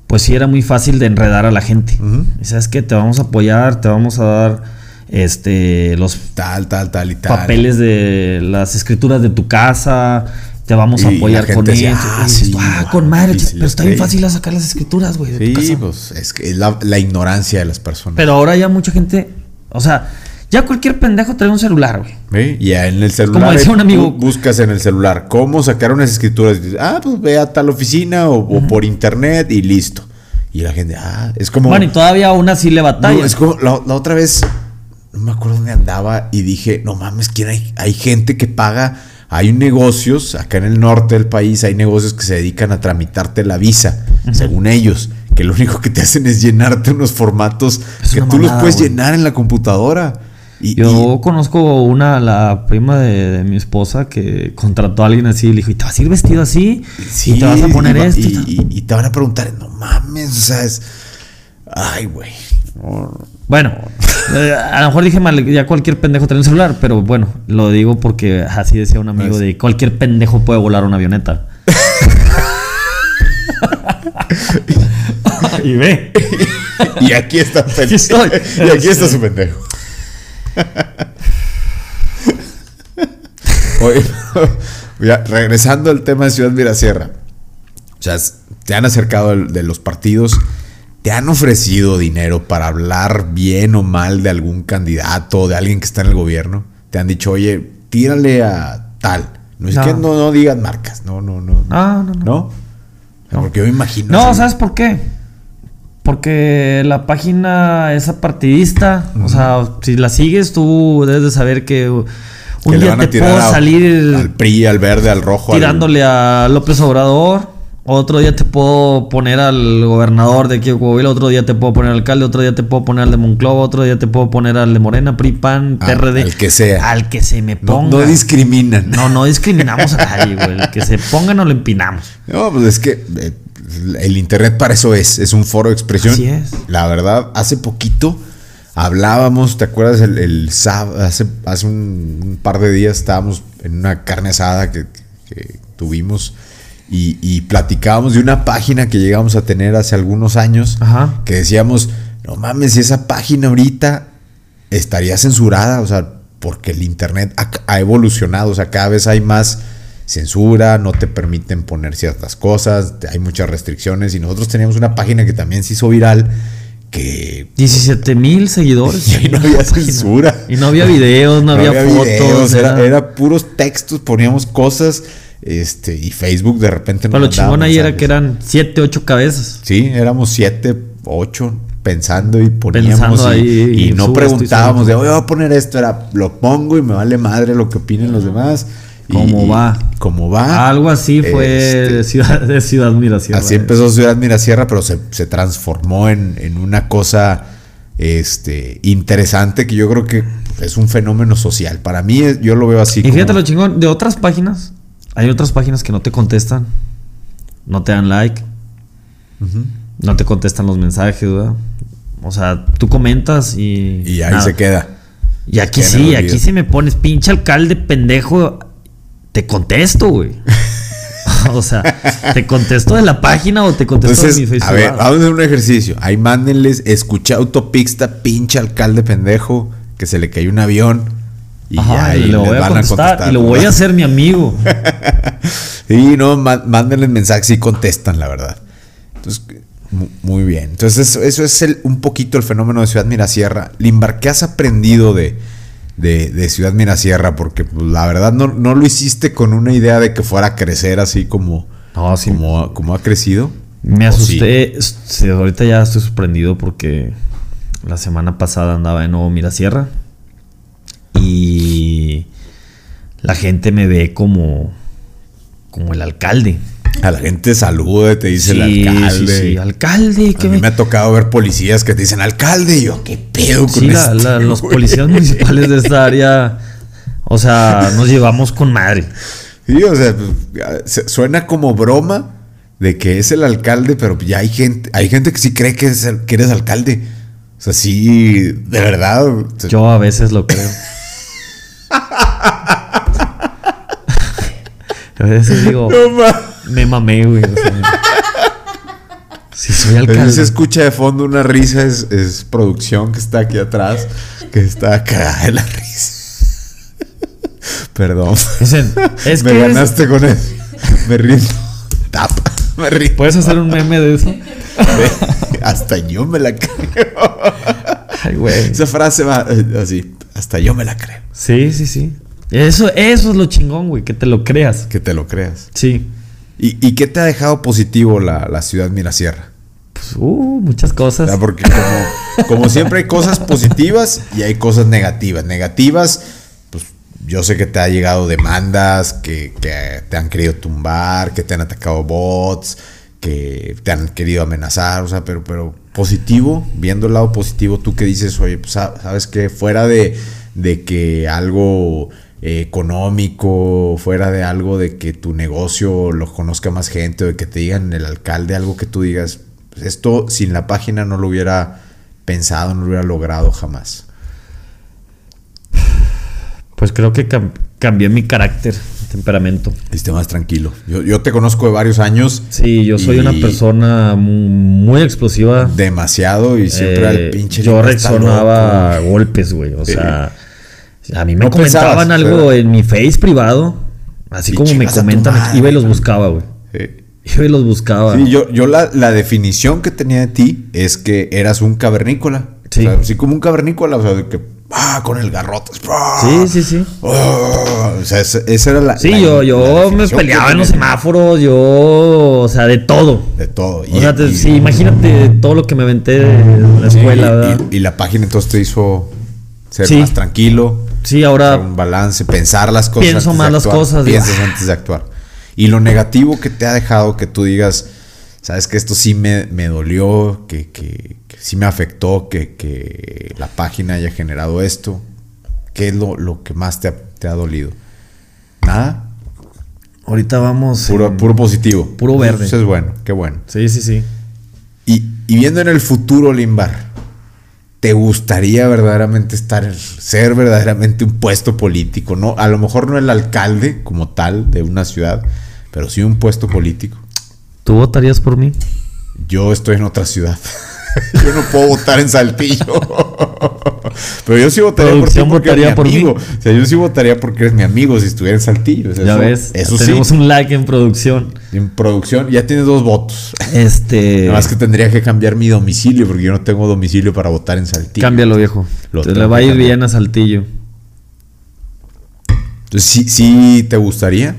pues sí era muy fácil de enredar a la gente. Y sabes que te vamos a apoyar, te vamos a dar este los Tal, tal, tal y tal. papeles de las escrituras de tu casa, te vamos a apoyar con eso. "Ah, sí, ah, wow, con madre, pero está bien fácil a sacar las escrituras, güey, Sí, pues es que es la, la ignorancia de las personas. Pero ahora ya mucha gente, o sea, ya cualquier pendejo trae un celular, güey. ¿Sí? Y en el celular. Como decía un amigo- Buscas en el celular cómo sacar unas escrituras. Ah, pues ve a tal oficina o, o por internet y listo. Y la gente, ah, es como. Bueno, y todavía aún así le batalla. No, es como la, la otra vez, no me acuerdo dónde andaba y dije, no mames, ¿quién hay? Hay gente que paga, hay negocios, acá en el norte del país, hay negocios que se dedican a tramitarte la visa, según ellos, que lo único que te hacen es llenarte unos formatos Es que tú los puedes llenar en la computadora. Y, Yo conozco una, la prima de, de mi esposa, que contrató a alguien así y le dijo, ¿y te vas a ir vestido así? y- ¿Y te vas a poner y va- esto? y Y, tal?". y- y te van a preguntar, no mames, o sea, es... Ay, güey. no, Bueno, eh, a lo mejor dije mal, ya cualquier pendejo trae un celular, pero bueno, lo digo porque así decía un amigo de cualquier pendejo puede volar una avioneta. y ve. y aquí está Aquí estoy. y aquí está su pendejo. Oye, ya, regresando al tema de Ciudad Mirasierra. O sea, te han acercado el- de los partidos, te han ofrecido dinero para hablar bien o mal de algún candidato, de alguien que está en el gobierno. Te han dicho, oye, tírale a tal. No es No. que no, no digan marcas, no, no, no. No, no, no. ¿No? O Porque yo me imagino. No. ¿sabes por qué? Porque la página es apartidista. O sea, si la sigues, tú debes de saber que un Que día te puedo salir al PRI, al verde, al rojo. al- tirándole a López Obrador. Otro día te puedo poner al gobernador de aquí de Coahuila, otro día te puedo poner al alcalde, otro día te puedo poner al de Monclova, otro día te puedo poner al de Morena, PRI, PAN, Al- que sea. Al que se me no, ponga. no discriminan. No, no discriminamos a nadie, güey. El que se ponga no lo empinamos. No, pues es que eh, el internet para eso es, es un foro de expresión. Así es. La verdad, hace poquito hablábamos, ¿te acuerdas? El, el sábado, hace, hace un, un par de días estábamos en una carne asada que, que tuvimos y, y platicábamos de una página que llegamos a tener hace algunos años Ajá. que decíamos, no mames, si esa página ahorita estaría censurada, o sea, porque el internet ha, ha evolucionado, o sea, cada vez hay más censura, no te permiten poner ciertas cosas, hay muchas restricciones y nosotros teníamos una página que también se hizo viral que 17 mil seguidores. Y no había censura. Y no había videos, no, había, fotos. videos, era, era- era puros textos, poníamos cosas, este, y Facebook de repente Pero lo chingón ahí era que eran 7, 8 cabezas. Sí, éramos siete, ocho pensando y poníamos Pensando y, ahí, y y no preguntábamos esto de, voy a poner esto, era, lo pongo y me vale madre lo que opinen los demás. ¿Cómo y- va? ¿Cómo va? Algo así fue Este, de Ciudad, de Ciudad Mirasierra. así empezó Ciudad Mirasierra, pero se, se transformó en, en una cosa este, interesante que yo creo que es un fenómeno social. Para mí, yo lo veo así. Y fíjate como- lo chingón, de otras páginas, hay otras páginas que no te contestan, no te dan like, no te contestan los mensajes, ¿verdad? O sea, tú comentas y... Y ahí nada. se queda. Y aquí sí, aquí sí me pones, pinche alcalde pendejo, te contesto, güey. o sea, ¿te contesto de la página o te contesto de mi Facebook? a ver, vamos a hacer un ejercicio. Ahí mándenles, escuché autopista, pinche alcalde pendejo, que se le cayó un avión. Y Ajá, ahí y les voy a contestar, y lo voy a hacer mi amigo. Sí, no, má- mándenles mensajes y contestan, la verdad. Entonces, mu- muy bien. Entonces, eso, eso es el- un poquito el fenómeno de Ciudad Mirasierra. Limbar, ¿qué has aprendido de, de, de Ciudad Mirasierra? Porque pues, la verdad no, no lo hiciste con una idea de que fuera a crecer así como, No, sí. como, como ha crecido. Me asusté. sí, ahorita ya estoy sorprendido porque la semana pasada andaba de nuevo Mirasierra. Y la gente me ve como, como el alcalde. A la gente saluda, te dice Sí, el alcalde. sí, sí, alcalde. A mí me- me ha tocado ver policías que te dicen alcalde y yo, ¿qué pedo con la- este, la- los güey?" policías municipales de esta área, o sea, nos llevamos con madre. Sí, o sea, se- suena como broma de que es el alcalde, pero ya hay gente, hay gente que sí cree que, es el- que eres alcalde. O sea, sí, de verdad. Yo a veces lo creo. A veces digo, No ma- me mamé, güey. O sea, si soy alcalde. se escucha de fondo una risa, es, es producción que está aquí atrás, que está cagada de la risa. Perdón. Es Me que es- ganaste con eso. Me rindo. Tapa. Me rindo. ¿Puedes hacer un meme de eso? Hasta yo me la creo. Ay, güey. Esa frase va eh, así. Hasta yo me la creo. Sí, sí, sí. Eso, eso es lo chingón, güey, que te lo creas. Que te lo creas. Sí. ¿Y, y qué te ha dejado positivo la, la ciudad Mirasierra? Pues, uh, muchas O cosas. sea, porque como, como siempre hay cosas positivas y hay cosas negativas. Negativas, pues yo sé que te ha llegado demandas, que, que te han querido tumbar, que te han atacado bots, que te han querido amenazar, o sea, pero, pero positivo, viendo el lado positivo, tú que dices, oye, pues sa- sabes que fuera de, de que algo eh, económico, fuera de algo de que tu negocio lo conozca más gente, o de que te digan el alcalde algo que tú digas, pues esto sin la página no lo hubiera pensado, no lo hubiera logrado jamás. Pues creo que cam- cambié mi carácter, temperamento. Esté más tranquilo. Yo, yo te conozco de varios años. Sí, yo soy una persona mu- muy explosiva. Demasiado y siempre Eh, al pinche yo reaccionaba a golpes, güey. O sea, a mí me No comentaban pensabas, algo en mi face privado. Así y como me comentan, madre, iba y los buscaba, güey. Sí. Iba y los buscaba. Sí, yo, yo la, la definición que tenía de ti es que eras un cavernícola. Sí. O sea, así como un cavernícola, o sea, de que, ah, con el garrote. ah, Sí, sí, sí. ah, o sea, esa, esa era la. Sí, la- yo, la yo me peleaba en los semáforos, yo, o sea, de todo. De todo. O sea, te- sí, imagínate todo lo que me aventé de la escuela, y- ¿verdad? y, la página entonces te hizo ser Sí. más tranquilo. Sí, ahora un balance, pensar las cosas. Pienso más las cosas, Piensas antes de actuar. Y lo negativo que te ha dejado que tú digas, sabes que esto sí me, me dolió, que, que- que sí me afectó, que, que la página haya generado esto. ¿Qué es lo, lo que más te ha, te ha dolido? ¿Nada? ahorita vamos. Puro, en- puro positivo. Puro verde. Eso es bueno, qué bueno. Sí, sí, sí. Y, y viendo en el futuro, Limbar, ¿te gustaría verdaderamente estar, ser verdaderamente un puesto político? ¿no? A lo mejor no el alcalde como tal de una ciudad, pero sí un puesto político. ¿Tú votarías por mí? Yo estoy en otra ciudad. yo no puedo votar en Saltillo. pero yo sí votaría por ti Producción porque eres mi votaría por mí. amigo. O sea, yo sí votaría porque eres mi amigo si estuviera en Saltillo. O sea, ya eso- ves, Eso tenemos sí. un like en producción. En producción ya tienes dos votos. Este. Nada más que tendría que cambiar mi domicilio porque yo no tengo domicilio para votar en Saltillo. Cámbialo, viejo. Lo Te le va a ir bien a Saltillo. Entonces, ¿sí, sí te gustaría?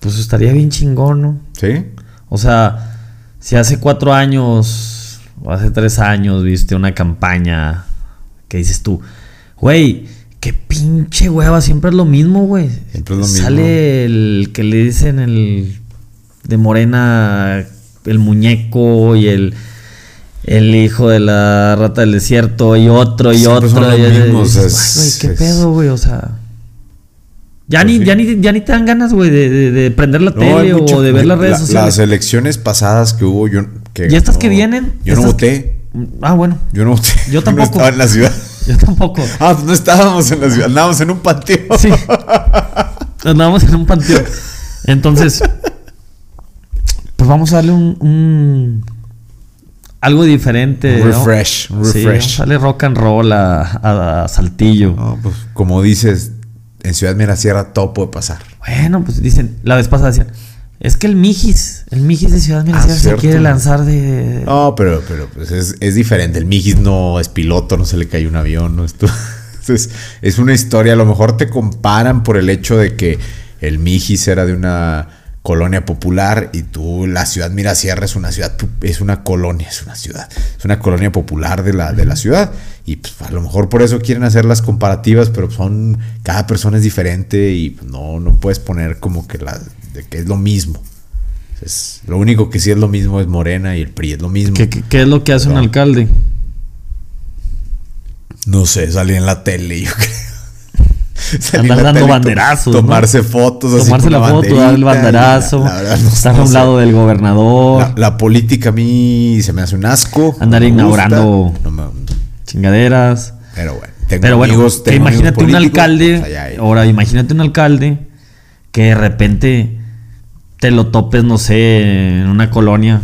Pues estaría bien chingón, ¿no? ¿Sí? O sea, si hace cuatro años o hace tres años viste una campaña que dices tú, güey, qué pinche hueva, siempre es lo mismo, güey. Siempre es lo mismo. Sale el que le dicen el de Morena, el muñeco y el, el hijo de la rata del desierto y otro y Siempre son otro. los y- y mismos, dices, es- "Ay, güey, qué es- pedo, güey, o sea. Ya, Pues ni, sí. ya, ni, ya ni te dan ganas, güey, de, de- de prender la No, tele mucho- o de ver las redes la- sociales. Las elecciones pasadas que hubo, yo. Que ¿Y estas que vienen? Yo no voté. Ah, bueno. Yo no voté. Yo no tampoco. estaba en la ciudad. Yo tampoco. Ah, pues no estábamos en la ciudad. Andábamos en un panteón. Sí. Andábamos en un panteón. Entonces, pues vamos a darle un, un- algo diferente. Un ¿no? refresh, Sí, refresh. vamos a darle rock and roll a, a- a Saltillo. No, pues como dices, en Ciudad Mirasierra todo puede pasar. Bueno, pues dicen, la vez pasada decían, es que el Mijis, el Mijis de Ciudad Mirasierra se Ah, cierto. quiere lanzar de... No, pero, pero pues es, es diferente. El Mijis no es piloto, no se le cayó un avión, no. Es, es una historia. A lo mejor te comparan por el hecho de que el Mijis era de una colonia popular y tú, la ciudad Mirasierra es una ciudad, es una colonia, es una ciudad, es una colonia popular de la, de la ciudad. Y pues, a lo mejor por eso quieren hacer las comparativas, pero son, cada persona es diferente y pues, no, no puedes poner como que la, de que es lo mismo. Es, lo único que sí es lo mismo es Morena y el PRI es lo mismo. ¿Qué, qué- qué es lo que hace un alcalde? No sé, salí en la tele, yo creo. Andar dando banderazos, ¿no? Tomarse fotos, Tomarse la foto, dar el banderazo, la- la verdad, no- estar no a un lado del gobernador, La, la política a mí se me hace un asco. Andar inaugurando- me- chingaderas. pero bueno, tengo Pero bueno, amigos, imagínate un alcalde, pues, allá ahora imagínate un alcalde que de repente te lo topes, no sé, en una colonia.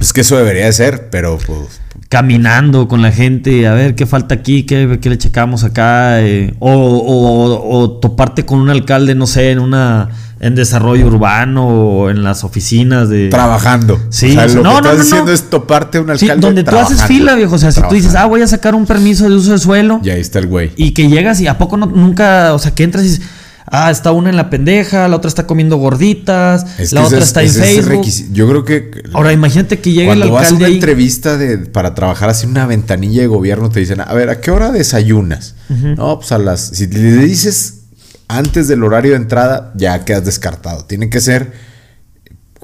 Es que eso debería de ser, pero pues. Caminando con la gente, a ver qué falta aquí, qué, qué le checamos acá. eh, o, o- o toparte con un alcalde, no sé, en una en desarrollo urbano o en las oficinas de. Trabajando. Sí, o sea, lo no, que no, estás no, diciendo no. es toparte un Sí, alcalde. donde tú haces fila, viejo. O sea, si tú dices, ah, voy a sacar un permiso de uso de suelo. Y ahí está el güey. Y que llegas y a poco no, nunca, o sea, que entras y dices, ah, está una en la pendeja, la otra está comiendo gorditas, Es la otra es- está en Facebook. Yo creo que. Ahora imagínate que llega el Cuando vas a alcalde una ahí. entrevista de, para trabajar así en una ventanilla de gobierno, te dicen, a ver, ¿a qué hora desayunas? No, pues a las. Si le dices antes del horario de entrada, ya quedas descartado. Tiene que ser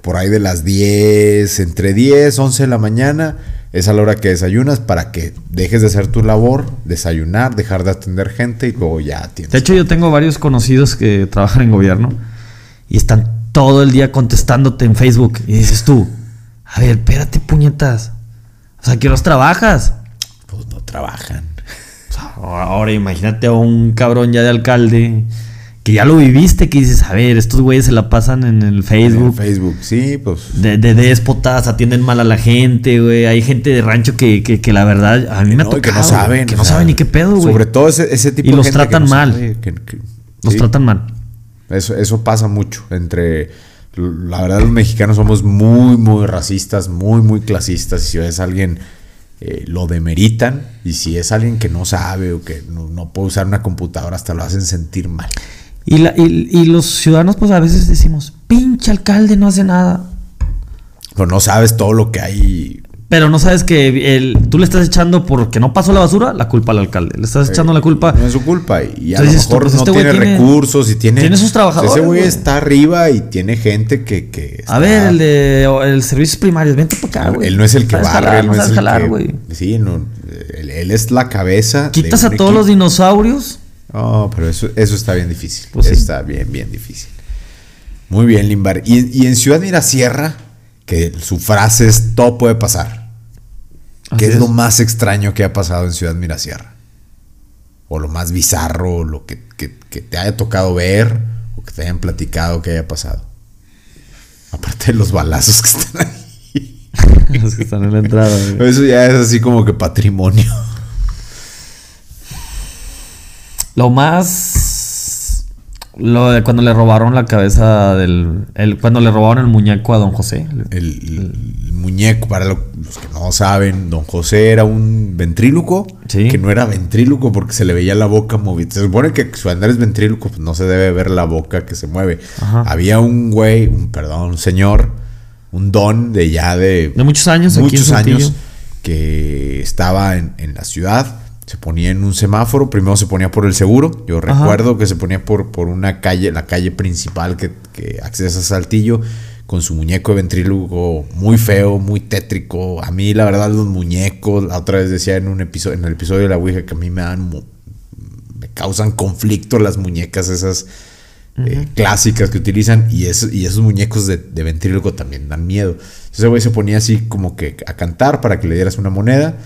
por ahí de las 10, entre 10, 11 de la mañana. Es a la hora que desayunas para que dejes de hacer tu labor, desayunar, dejar de atender gente y luego ya atiendes. De hecho, yo tengo varios conocidos que trabajan en gobierno y están todo el día contestándote en Facebook. Y dices tú, a ver, espérate, puñetas. O sea, ¿qué horas trabajas? Pues no trabajan. O sea, ahora imagínate a un cabrón ya de alcalde que ya lo viviste, que dices, a ver, estos güeyes se la pasan en el En Facebook. Facebook, sí, pues. De, de déspotas, atienden mal a la gente, güey. Hay gente de rancho que, que, que la verdad a mí me No, y tocado. que no saben. Que no saben ni qué pedo, güey. Sobre todo ese, ese tipo Y de los gente que tratan no mal. sabe, que- que- Los sí, tratan mal. Eso, eso pasa mucho. Entre. La verdad, los mexicanos somos muy, muy racistas, muy, muy clasistas. Y si ves a alguien, eh, lo demeritan. Y si es alguien que no sabe o que no, no puede usar una computadora, hasta lo hacen sentir mal. Y, la- y- y los ciudadanos, pues a veces decimos, pinche alcalde no hace nada. Pero no sabes todo lo que hay. Pero no sabes que el, tú le estás echando porque no pasó la basura la culpa al alcalde. Le estás echando la culpa. No es su culpa. Y a Entonces lo mejor pues, no este tiene, recursos y tiene. tiene sus trabajadores, Ese güey está arriba y tiene gente que. que A ver, el de el servicios primarios, vente para acá, güey. Él no es el que barre, jalar, él no no es el jalar, que-. Sí, no, él, él es la cabeza. Quitas a todos los dinosaurios. No, pero eso, eso está bien difícil. Pues sí. Está bien, bien difícil. Muy bien, Limbar. Y, y en Ciudad Mirasierra, que su frase es todo puede pasar. ¿Qué es, lo más extraño que ha pasado en Ciudad Mirasierra? O lo más bizarro, o lo que, que- que te haya tocado ver, o que te hayan platicado que haya pasado. Aparte de los balazos que están ahí. Los que están en la entrada, güey. Eso ya es así como que patrimonio. Lo más. Lo de cuando le robaron la cabeza del. El, cuando le robaron el muñeco a don José. El, el muñeco, para lo- los que no saben, don José era un ventríloco. Sí. Que no era ventríloco porque se le veía la boca movida. Se supone que su andar es ventríloco, pues no se debe ver la boca que se mueve. Ajá. Había un güey, un perdón, un señor, un don de ya de, De muchos años muchos años que estaba en, en la ciudad. Se ponía en un semáforo, primero se ponía por el seguro. Yo Ajá. recuerdo que se ponía por, por una calle, la calle principal que, que accesa a Saltillo, con su muñeco de ventrílogo muy feo, muy tétrico. A mí, la verdad, los muñecos, la otra vez decía en un episodio, en el episodio de la Ouija que a mí me dan me causan conflicto las muñecas esas eh, clásicas que utilizan y, eso- y esos muñecos de, de ventríloco también dan miedo. Entonces ese güey se ponía así como que a cantar para que le dieras una moneda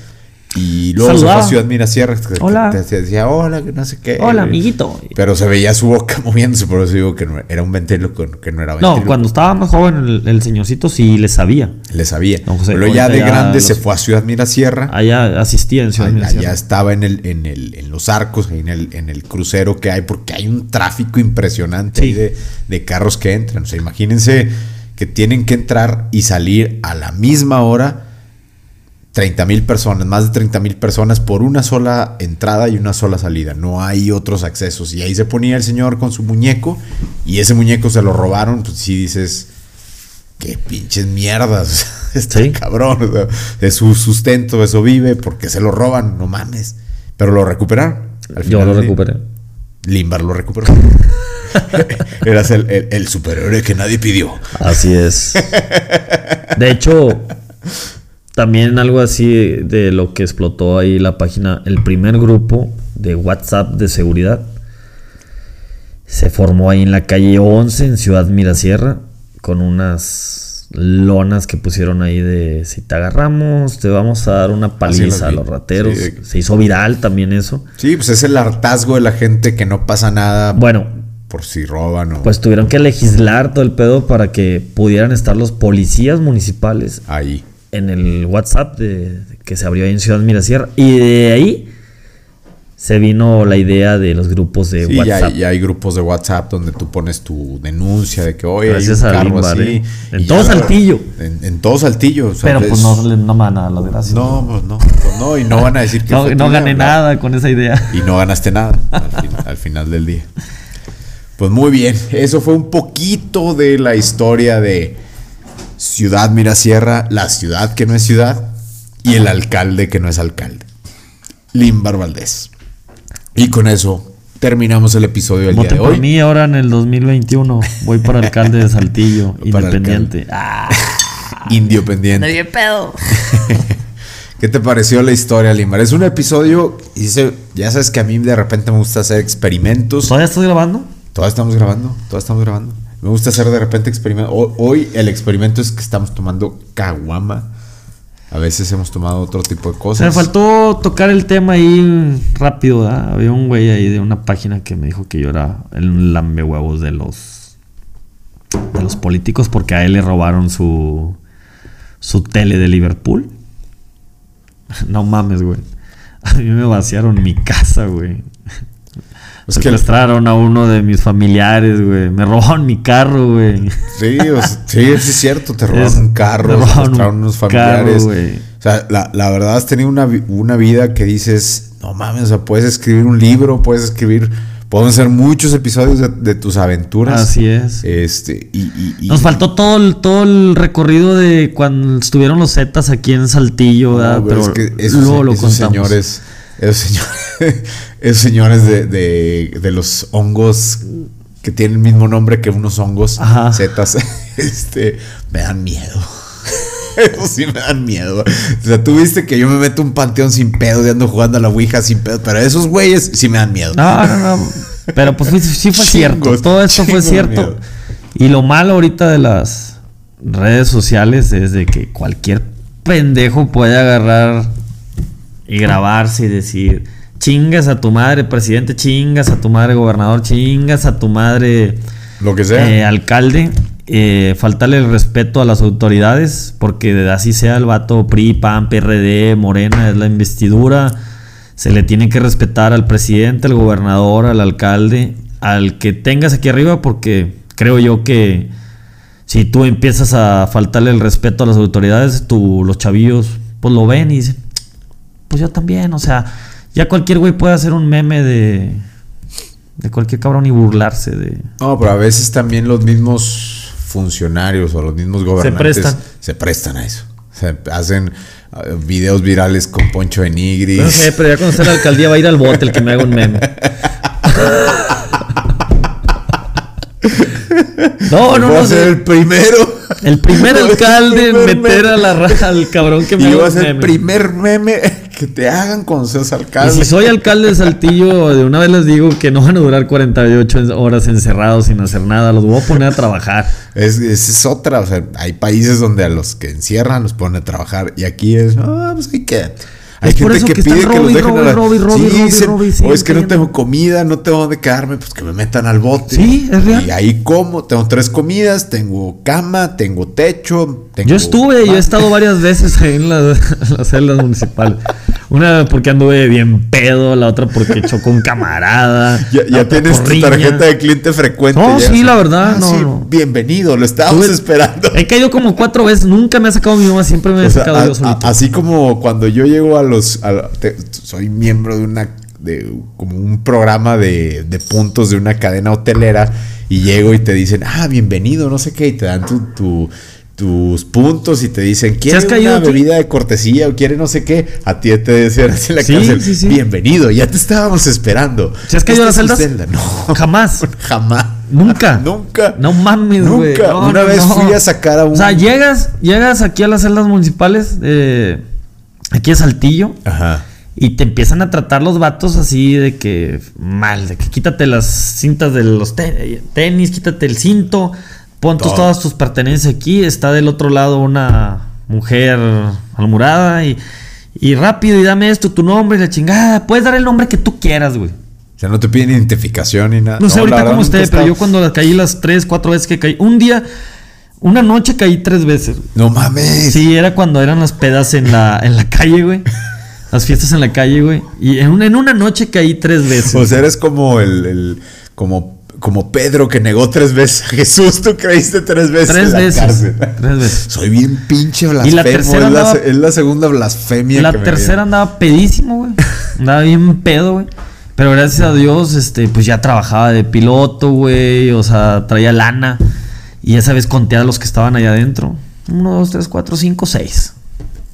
y luego se fue a Ciudad Mirasierra que- que Hola. te, te decía hola, que no sé qué. Hola, amiguito. Pero se veía su boca moviéndose, por eso digo que no, era un ventríloco que no era No, cuando estaba más joven, el, el señorcito sí le sabía. Le sabía. José, Pero ya de grande se fue a Ciudad Mirasierra. Allá asistía en Ciudad Allá, Mirasierra. allá estaba en el, en el, en los arcos, en el, en el crucero que hay, porque hay un tráfico impresionante Sí. ahí de, de carros que entran. O sea, imagínense que tienen que entrar y salir a la misma hora 30 mil personas, más de 30 mil personas por una sola entrada y una sola salida. No hay otros accesos. Y ahí se ponía el señor con su muñeco y ese muñeco se lo robaron. Pues sí dices, qué pinches mierdas. Está Sí. cabrón. o sea, de su sustento, eso vive, porque se lo roban, no mames. Pero lo recuperaron. Al Yo final lo del día. recuperé. Limbar lo recuperó. Eras el, el, el superhéroe que nadie pidió. Así es. De hecho, también algo así de lo que explotó ahí la página, el primer grupo de WhatsApp de seguridad se formó ahí en la calle 11 en Ciudad Mirasierra con unas lonas que pusieron ahí de si te agarramos te vamos a dar una Así paliza a los rateros. Sí. Se hizo viral también eso. Sí, pues es el hartazgo de la gente que no pasa nada. Bueno, por si roban o Pues tuvieron que legislar todo el pedo para que pudieran estar los policías municipales ahí. En el WhatsApp de, que se abrió ahí en Ciudad Mirasierra. Y de ahí se vino la idea de los grupos de Sí, WhatsApp. ya hay grupos de WhatsApp donde tú pones tu denuncia de que hoy hay un carro Limbar, así. ¿eh? En y todo ya- Saltillo. En, en todo Saltillo. Pero pues es- no, no me van a las gracias. No, pues no, pues no, y no van a decir que No, no gané bla. nada con esa idea. Y no ganaste nada al, fin- al final del día. Pues muy bien, eso fue un poquito de la historia de Ciudad Mirasierra, la ciudad que no es ciudad y el alcalde que no es alcalde. Limbar Valdés. Y con eso terminamos el episodio del día de hoy. mí ahora en el 2021. Voy para alcalde de Saltillo, independiente. Ah, Indio pendiente. pedo. ¿Qué te pareció la historia, Limbar? Es un episodio, hice, ya sabes que a mí de repente me gusta hacer experimentos. ¿Todavía estás grabando? Todavía estamos grabando, todavía estamos grabando. Me gusta hacer de repente experimentos. Hoy, el experimento es que estamos tomando caguama. A veces hemos tomado otro tipo de cosas. me faltó tocar el tema ahí rápido, ¿verdad? Había un güey ahí de una página que me dijo que yo era el lambe huevos de los de los políticos porque a él le robaron su su tele de Liverpool. No mames, güey. A mí me vaciaron mi casa, güey. Es que- Secuestraron a uno de mis familiares, güey. Me robaron mi carro, güey. Sí, o sea, sí, sí es cierto. Te robaron Es- un carro, robaron secuestraron un unos familiares. o sea, la, la verdad has tenido una, una vida que dices, no mames, o sea, puedes escribir un libro, puedes escribir, podemos hacer muchos episodios de, de tus aventuras. Así es. Este, y, y- y- Nos faltó todo el, todo el recorrido de cuando estuvieron los Zetas aquí en Saltillo, No, ¿verdad? pero pero es que esos, luego lo esos contamos. señores, esos señores, esos señores de, de- de los hongos que tienen el mismo nombre que unos hongos Ajá. zetas, este, me dan miedo. Eso sí me dan miedo. O sea, tú viste que yo me meto un panteón sin pedo y ando jugando a la Ouija sin pedo, pero esos güeyes sí me dan miedo. No, no, no. Pero pues sí fue cierto. Chingos, Todo esto fue cierto. Y lo malo ahorita de las redes sociales es de que cualquier pendejo puede agarrar y grabarse y decir, chingas a tu madre presidente, chingas a tu madre gobernador, chingas a tu madre Lo que sea. eh, alcalde, eh, faltarle el respeto a las autoridades, porque de así sea el vato PRI, PAN, PRD, Morena, es la investidura. Se le tiene que respetar al presidente, al gobernador, al alcalde, al que tengas aquí arriba, porque creo yo que si tú empiezas a faltarle el respeto a las autoridades, tú, los chavillos, pues lo ven y dicen, pues yo también, o sea, ya cualquier güey puede hacer un meme de, de cualquier cabrón y burlarse de... No, pero a veces también los mismos funcionarios o los mismos gobernantes prestan. se prestan a eso. Hacen uh, videos virales con Poncho de Nigris. No sé, pero ya cuando esté en la alcaldía va a ir al bote el que me haga un meme. No, no, Voy a no. ser el primero. El primer Voy alcalde en meter a la raja al cabrón que me Y haga va a ser el primer meme que te hagan con seas Y alcalde. si soy alcalde de Saltillo, de una vez les digo que no van a durar 48 horas encerrados sin hacer nada. Los voy a poner a trabajar. Es, es otra. O sea, hay países donde a los que encierran los ponen a trabajar. Y aquí es, ah, pues ahí quédate. Hay gente que, que pide que los dejen a la... sí, "O es que no entiendo". tengo comida, no tengo dónde quedarme, pues que me metan al bote. Sí, es real. Y ahí como, tengo tres comidas, tengo cama, tengo techo, tengo... Yo estuve, yo he estado varias veces ahí en las, en las celdas municipales. Una porque anduve bien pedo, la otra porque chocó un camarada. Ya, tienes tu riña. tarjeta de cliente frecuente. No, ya. sí, la verdad, Ah, no, sí, no. Bienvenido, lo estábamos Tuve- esperando. He caído como cuatro veces, nunca me ha sacado mi mamá, siempre me sea, sacado a- yo solito. a- así como cuando yo llego a los. a la- te- soy miembro de una. de como un programa de, de puntos de una cadena hotelera. Y llego y te dicen, ah, bienvenido, no sé qué. Y te dan tu. tu- tus puntos y te dicen, ¿quieres una bebida de cortesía o quiere no sé qué? A ti te decían así en la Sí, cárcel, sí, sí. bienvenido, ya te estábamos esperando. ¿Se has caído a las celdas? celda. No, Jamás. jamás. Nunca. Nunca. No mames, güey. Nunca. No, Una no, vez no. fui a sacar a un. O sea, llegas, llegas aquí a las celdas municipales, eh, aquí a Saltillo, Ajá. y te empiezan a tratar los vatos así de que mal, de que quítate las cintas de los te- tenis, quítate el cinto, pon tus- todas tus pertenencias aquí, está del otro lado una mujer almurada y, y rápido y dame esto, tu nombre la chingada, puedes dar el nombre que tú quieras, güey. sea, no te piden identificación ni nada. No sé ahorita cómo esté, pero yo cuando caí las tres, cuatro veces que caí. Un día, una noche caí tres veces. güey. No mames. Sí, era cuando eran las pedas en la, en la calle, güey. Las fiestas en la calle, güey. Y en una, en una noche caí tres veces. O sea, eres como el, el- como, como Pedro que negó tres veces a Jesús. Tú creíste tres veces tres en la veces. cárcel. Tres veces. Soy bien pinche Y blasfemo. la tercera es, la, andaba- se- es la segunda blasfemia La que tercera andaba pedísimo, güey. Andaba bien pedo, güey. Pero gracias a Dios, este, pues ya trabajaba de piloto, güey. O sea, traía lana. Y esa vez conté a los que estaban allá adentro. Uno, dos, tres, cuatro, cinco, seis.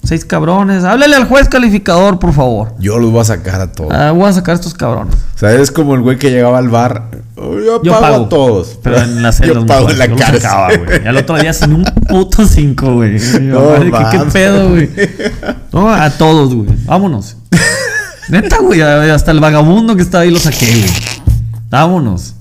Seis cabrones. Háblale al juez calificador, por favor. Yo los voy a sacar a todos. Ah, voy a sacar a estos cabrones. O sea, eres como el güey que llegaba al bar. "Oh, Yo, Yo pago, pago. a todos. Pero en la celda. Yo pago en la güey. Y al otro día sin un puto cinco, güey. No ¿Qué pedo, güey? No, a todos, güey. Vámonos. Neta, güey. Hasta el vagabundo que estaba ahí lo saqué, güey. Vámonos.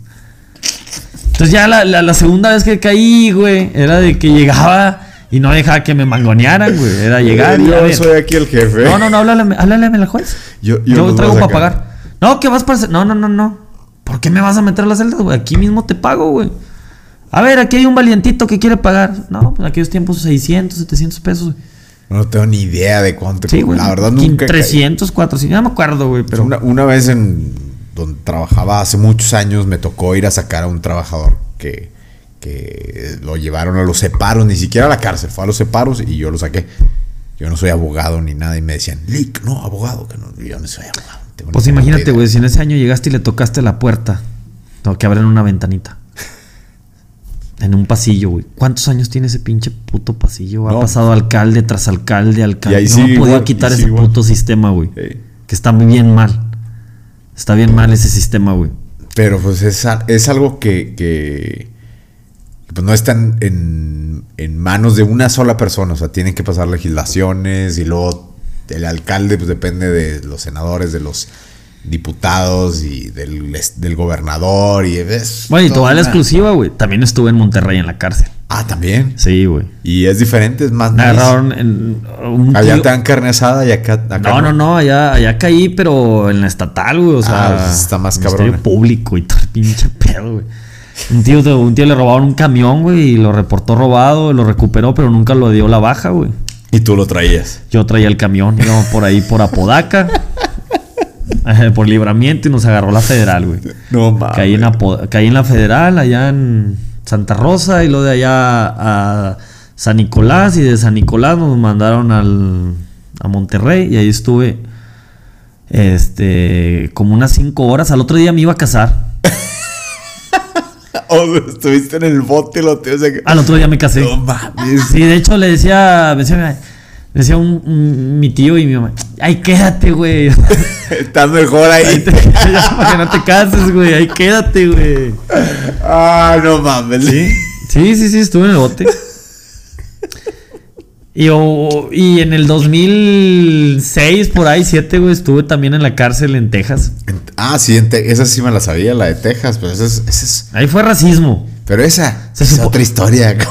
Entonces ya la, la- la segunda vez que caí, güey, era de que llegaba y no dejaba que me mangonearan, güey. Era llegar y a Yo ver. soy aquí el jefe. No, no, no, háblale, háblale al juez. Yo- Yo, traigo para pagar. No, que vas para. No, no, no, no. ¿Por qué me vas a meter a la celda, güey? Aquí mismo te pago, güey. A ver, aquí hay un valientito que quiere pagar. No, pues en aquellos tiempos 600, 700 pesos. güey. No tengo ni idea de cuánto. Sí, güey. la verdad nunca. he caído. 300, 400. Ya no me acuerdo, güey, pero. Una, una vez en donde trabajaba hace muchos años me tocó ir a sacar a un trabajador que, que lo llevaron a los separos, ni siquiera a la cárcel, fue a los separos y yo lo saqué. Yo no soy abogado ni nada y me decían, Lick, no, abogado, que no, yo no soy abogado. no Pues imagínate, idea". güey, si en ese año llegaste y le tocaste la puerta. Tengo que abrir una ventanita. En un pasillo, güey. ¿Cuántos años tiene ese pinche puto pasillo? Ha No. pasado alcalde tras alcalde, alcalde. ahí no han podido quitar y ese igual. puto sistema, güey. Sí. Que está muy bien mal. Está bien mal ese sistema, güey. Pero pues es, es algo que, que, pues no está en, en- manos de una sola persona. O sea, tienen que pasar legislaciones y luego el alcalde pues depende de los senadores, de los diputados y del, del gobernador y es Bueno, y toda la exclusiva, güey. También estuve en Monterrey en la cárcel. Ah, también. Sí, güey. Y es diferente, es más Me agarraron en un Allá tío- te dan carne asada y acá, acá No, no, no, allá, allá caí, pero en la estatal, güey. O sea, Ah, pues está más cabrona. público y todo el pinche pedo, güey. Un tío, un tío le robaron un camión, güey, y lo reportó robado, lo recuperó, pero nunca lo dio la baja, güey. Y tú lo traías. Yo traía el camión, íbamos por ahí por Apodaca, por libramiento, y nos agarró la federal, güey. No mames. Caí en, caí en la federal, allá en Santa Rosa, y luego de allá a San Nicolás, y de San Nicolás nos mandaron al, a Monterrey, y ahí estuve este como unas cinco horas. Al otro día me iba a casar. O sea, estuviste en el bote lo te... o sea que- Al otro día me casé. No mames. Sí, de hecho le decía, me decía, me decía un- un- mi tío y mi mamá, ay, quédate, güey. Está mejor Ahí ahí. te- para que no te cases, güey. Ahí quédate, güey. Ah, no mames. Sí, sí, sí, estuve en el bote. Y, o- y en el 2006, por ahí, 7, güey, estuve también en la cárcel en Texas. Ah, sí, en Te- esa sí me la sabía, la de Texas, pero esa es, esa es- Ahí fue racismo. pero esa Se es supo- otra historia.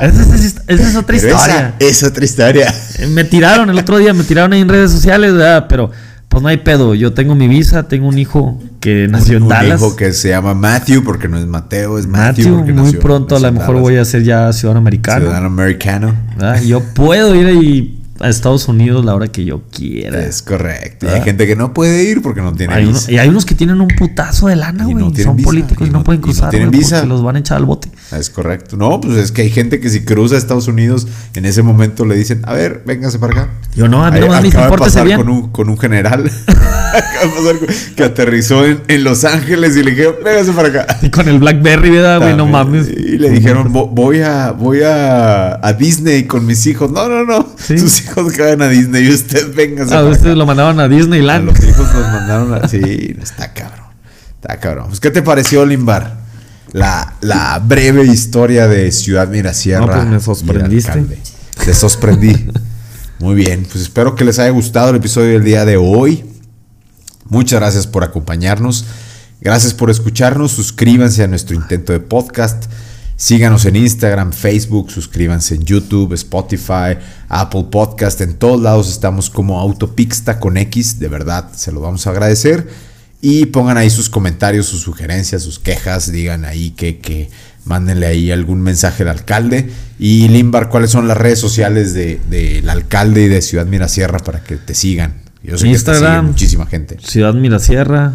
Esa es, esa es otra Pero historia. esa es otra historia. Eh, Me tiraron el otro día, me tiraron ahí en redes sociales, ¿verdad? Pero pues no hay pedo. Yo tengo mi visa, tengo un hijo que nació en Un Dallas. hijo que se llama Matthew, porque no es Mateo, es Matthew. Matthew, porque muy nació- pronto a lo mejor Dallas. voy a ser ya ciudadano americano. Ciudadano americano. ¿verdad? Yo puedo ir ahí a Estados Unidos la hora que yo quiera. Es correcto. Y hay gente que no puede ir porque no tiene Hay uno- visa. y hay unos que tienen un putazo de lana, güey. no Son visa, políticos y no, no- pueden y no cruzar, tienen güey, visa. los van a echar al bote. Es correcto. No, pues es que hay gente que si cruza a Estados Unidos, en ese momento le dicen, a ver, véngase para acá. Yo no, a mí no me acaba de pasar bien. Con un, con un general. que aterrizó en, en Los Ángeles y le dijeron, véngase para acá. Y con el Blackberry, ¿verdad, güey? No mames. Y le dijeron, "Vo- voy a voy a, a Disney con mis hijos. No, no, no. Sí. Sus hijos que vayan a Disney y usted véngase A para ustedes acá". lo mandaban a A Disneyland. los hijos nos mandaron a... Sí, está cabrón. Está cabrón. Pues, ¿qué te pareció, Limbar? La, la breve historia de Ciudad Mirasierra. No, pues, me sorprendiste. Te sorprendí. Muy bien. Pues espero que les haya gustado el episodio del día de hoy. Muchas gracias por acompañarnos. Gracias por escucharnos. Suscríbanse a nuestro intento de podcast. Síganos en Instagram, Facebook, suscríbanse en YouTube, Spotify, Apple Podcast. En todos lados estamos como Autopixta con X. De verdad, se lo vamos a agradecer. Y pongan ahí sus comentarios, sus sugerencias, sus quejas. Digan ahí que, que mándenle ahí algún mensaje al alcalde. Y Limbar, ¿cuáles son las redes sociales del de, alcalde y de Ciudad Mirasierra para que te sigan? Yo sé Instagram, que te sigue muchísima gente. Ciudad Mirasierra.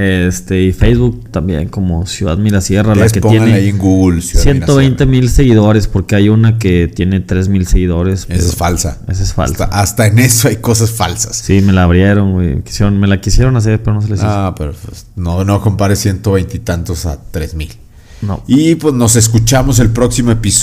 Este, y Facebook también como Ciudad Mirasierra, la que tiene ahí en Google, Ciudad 120 mil seguidores, porque hay una que tiene 3 mil seguidores. Esa es falsa. Esa es falsa. Hasta, hasta, en eso hay cosas falsas. Sí, me la abrieron, güey. Quisieron, me la quisieron hacer, pero no se les hizo. Ah, pero pues, no, no compares 120 y tantos a 3 mil. No. Y pues nos escuchamos el próximo episodio.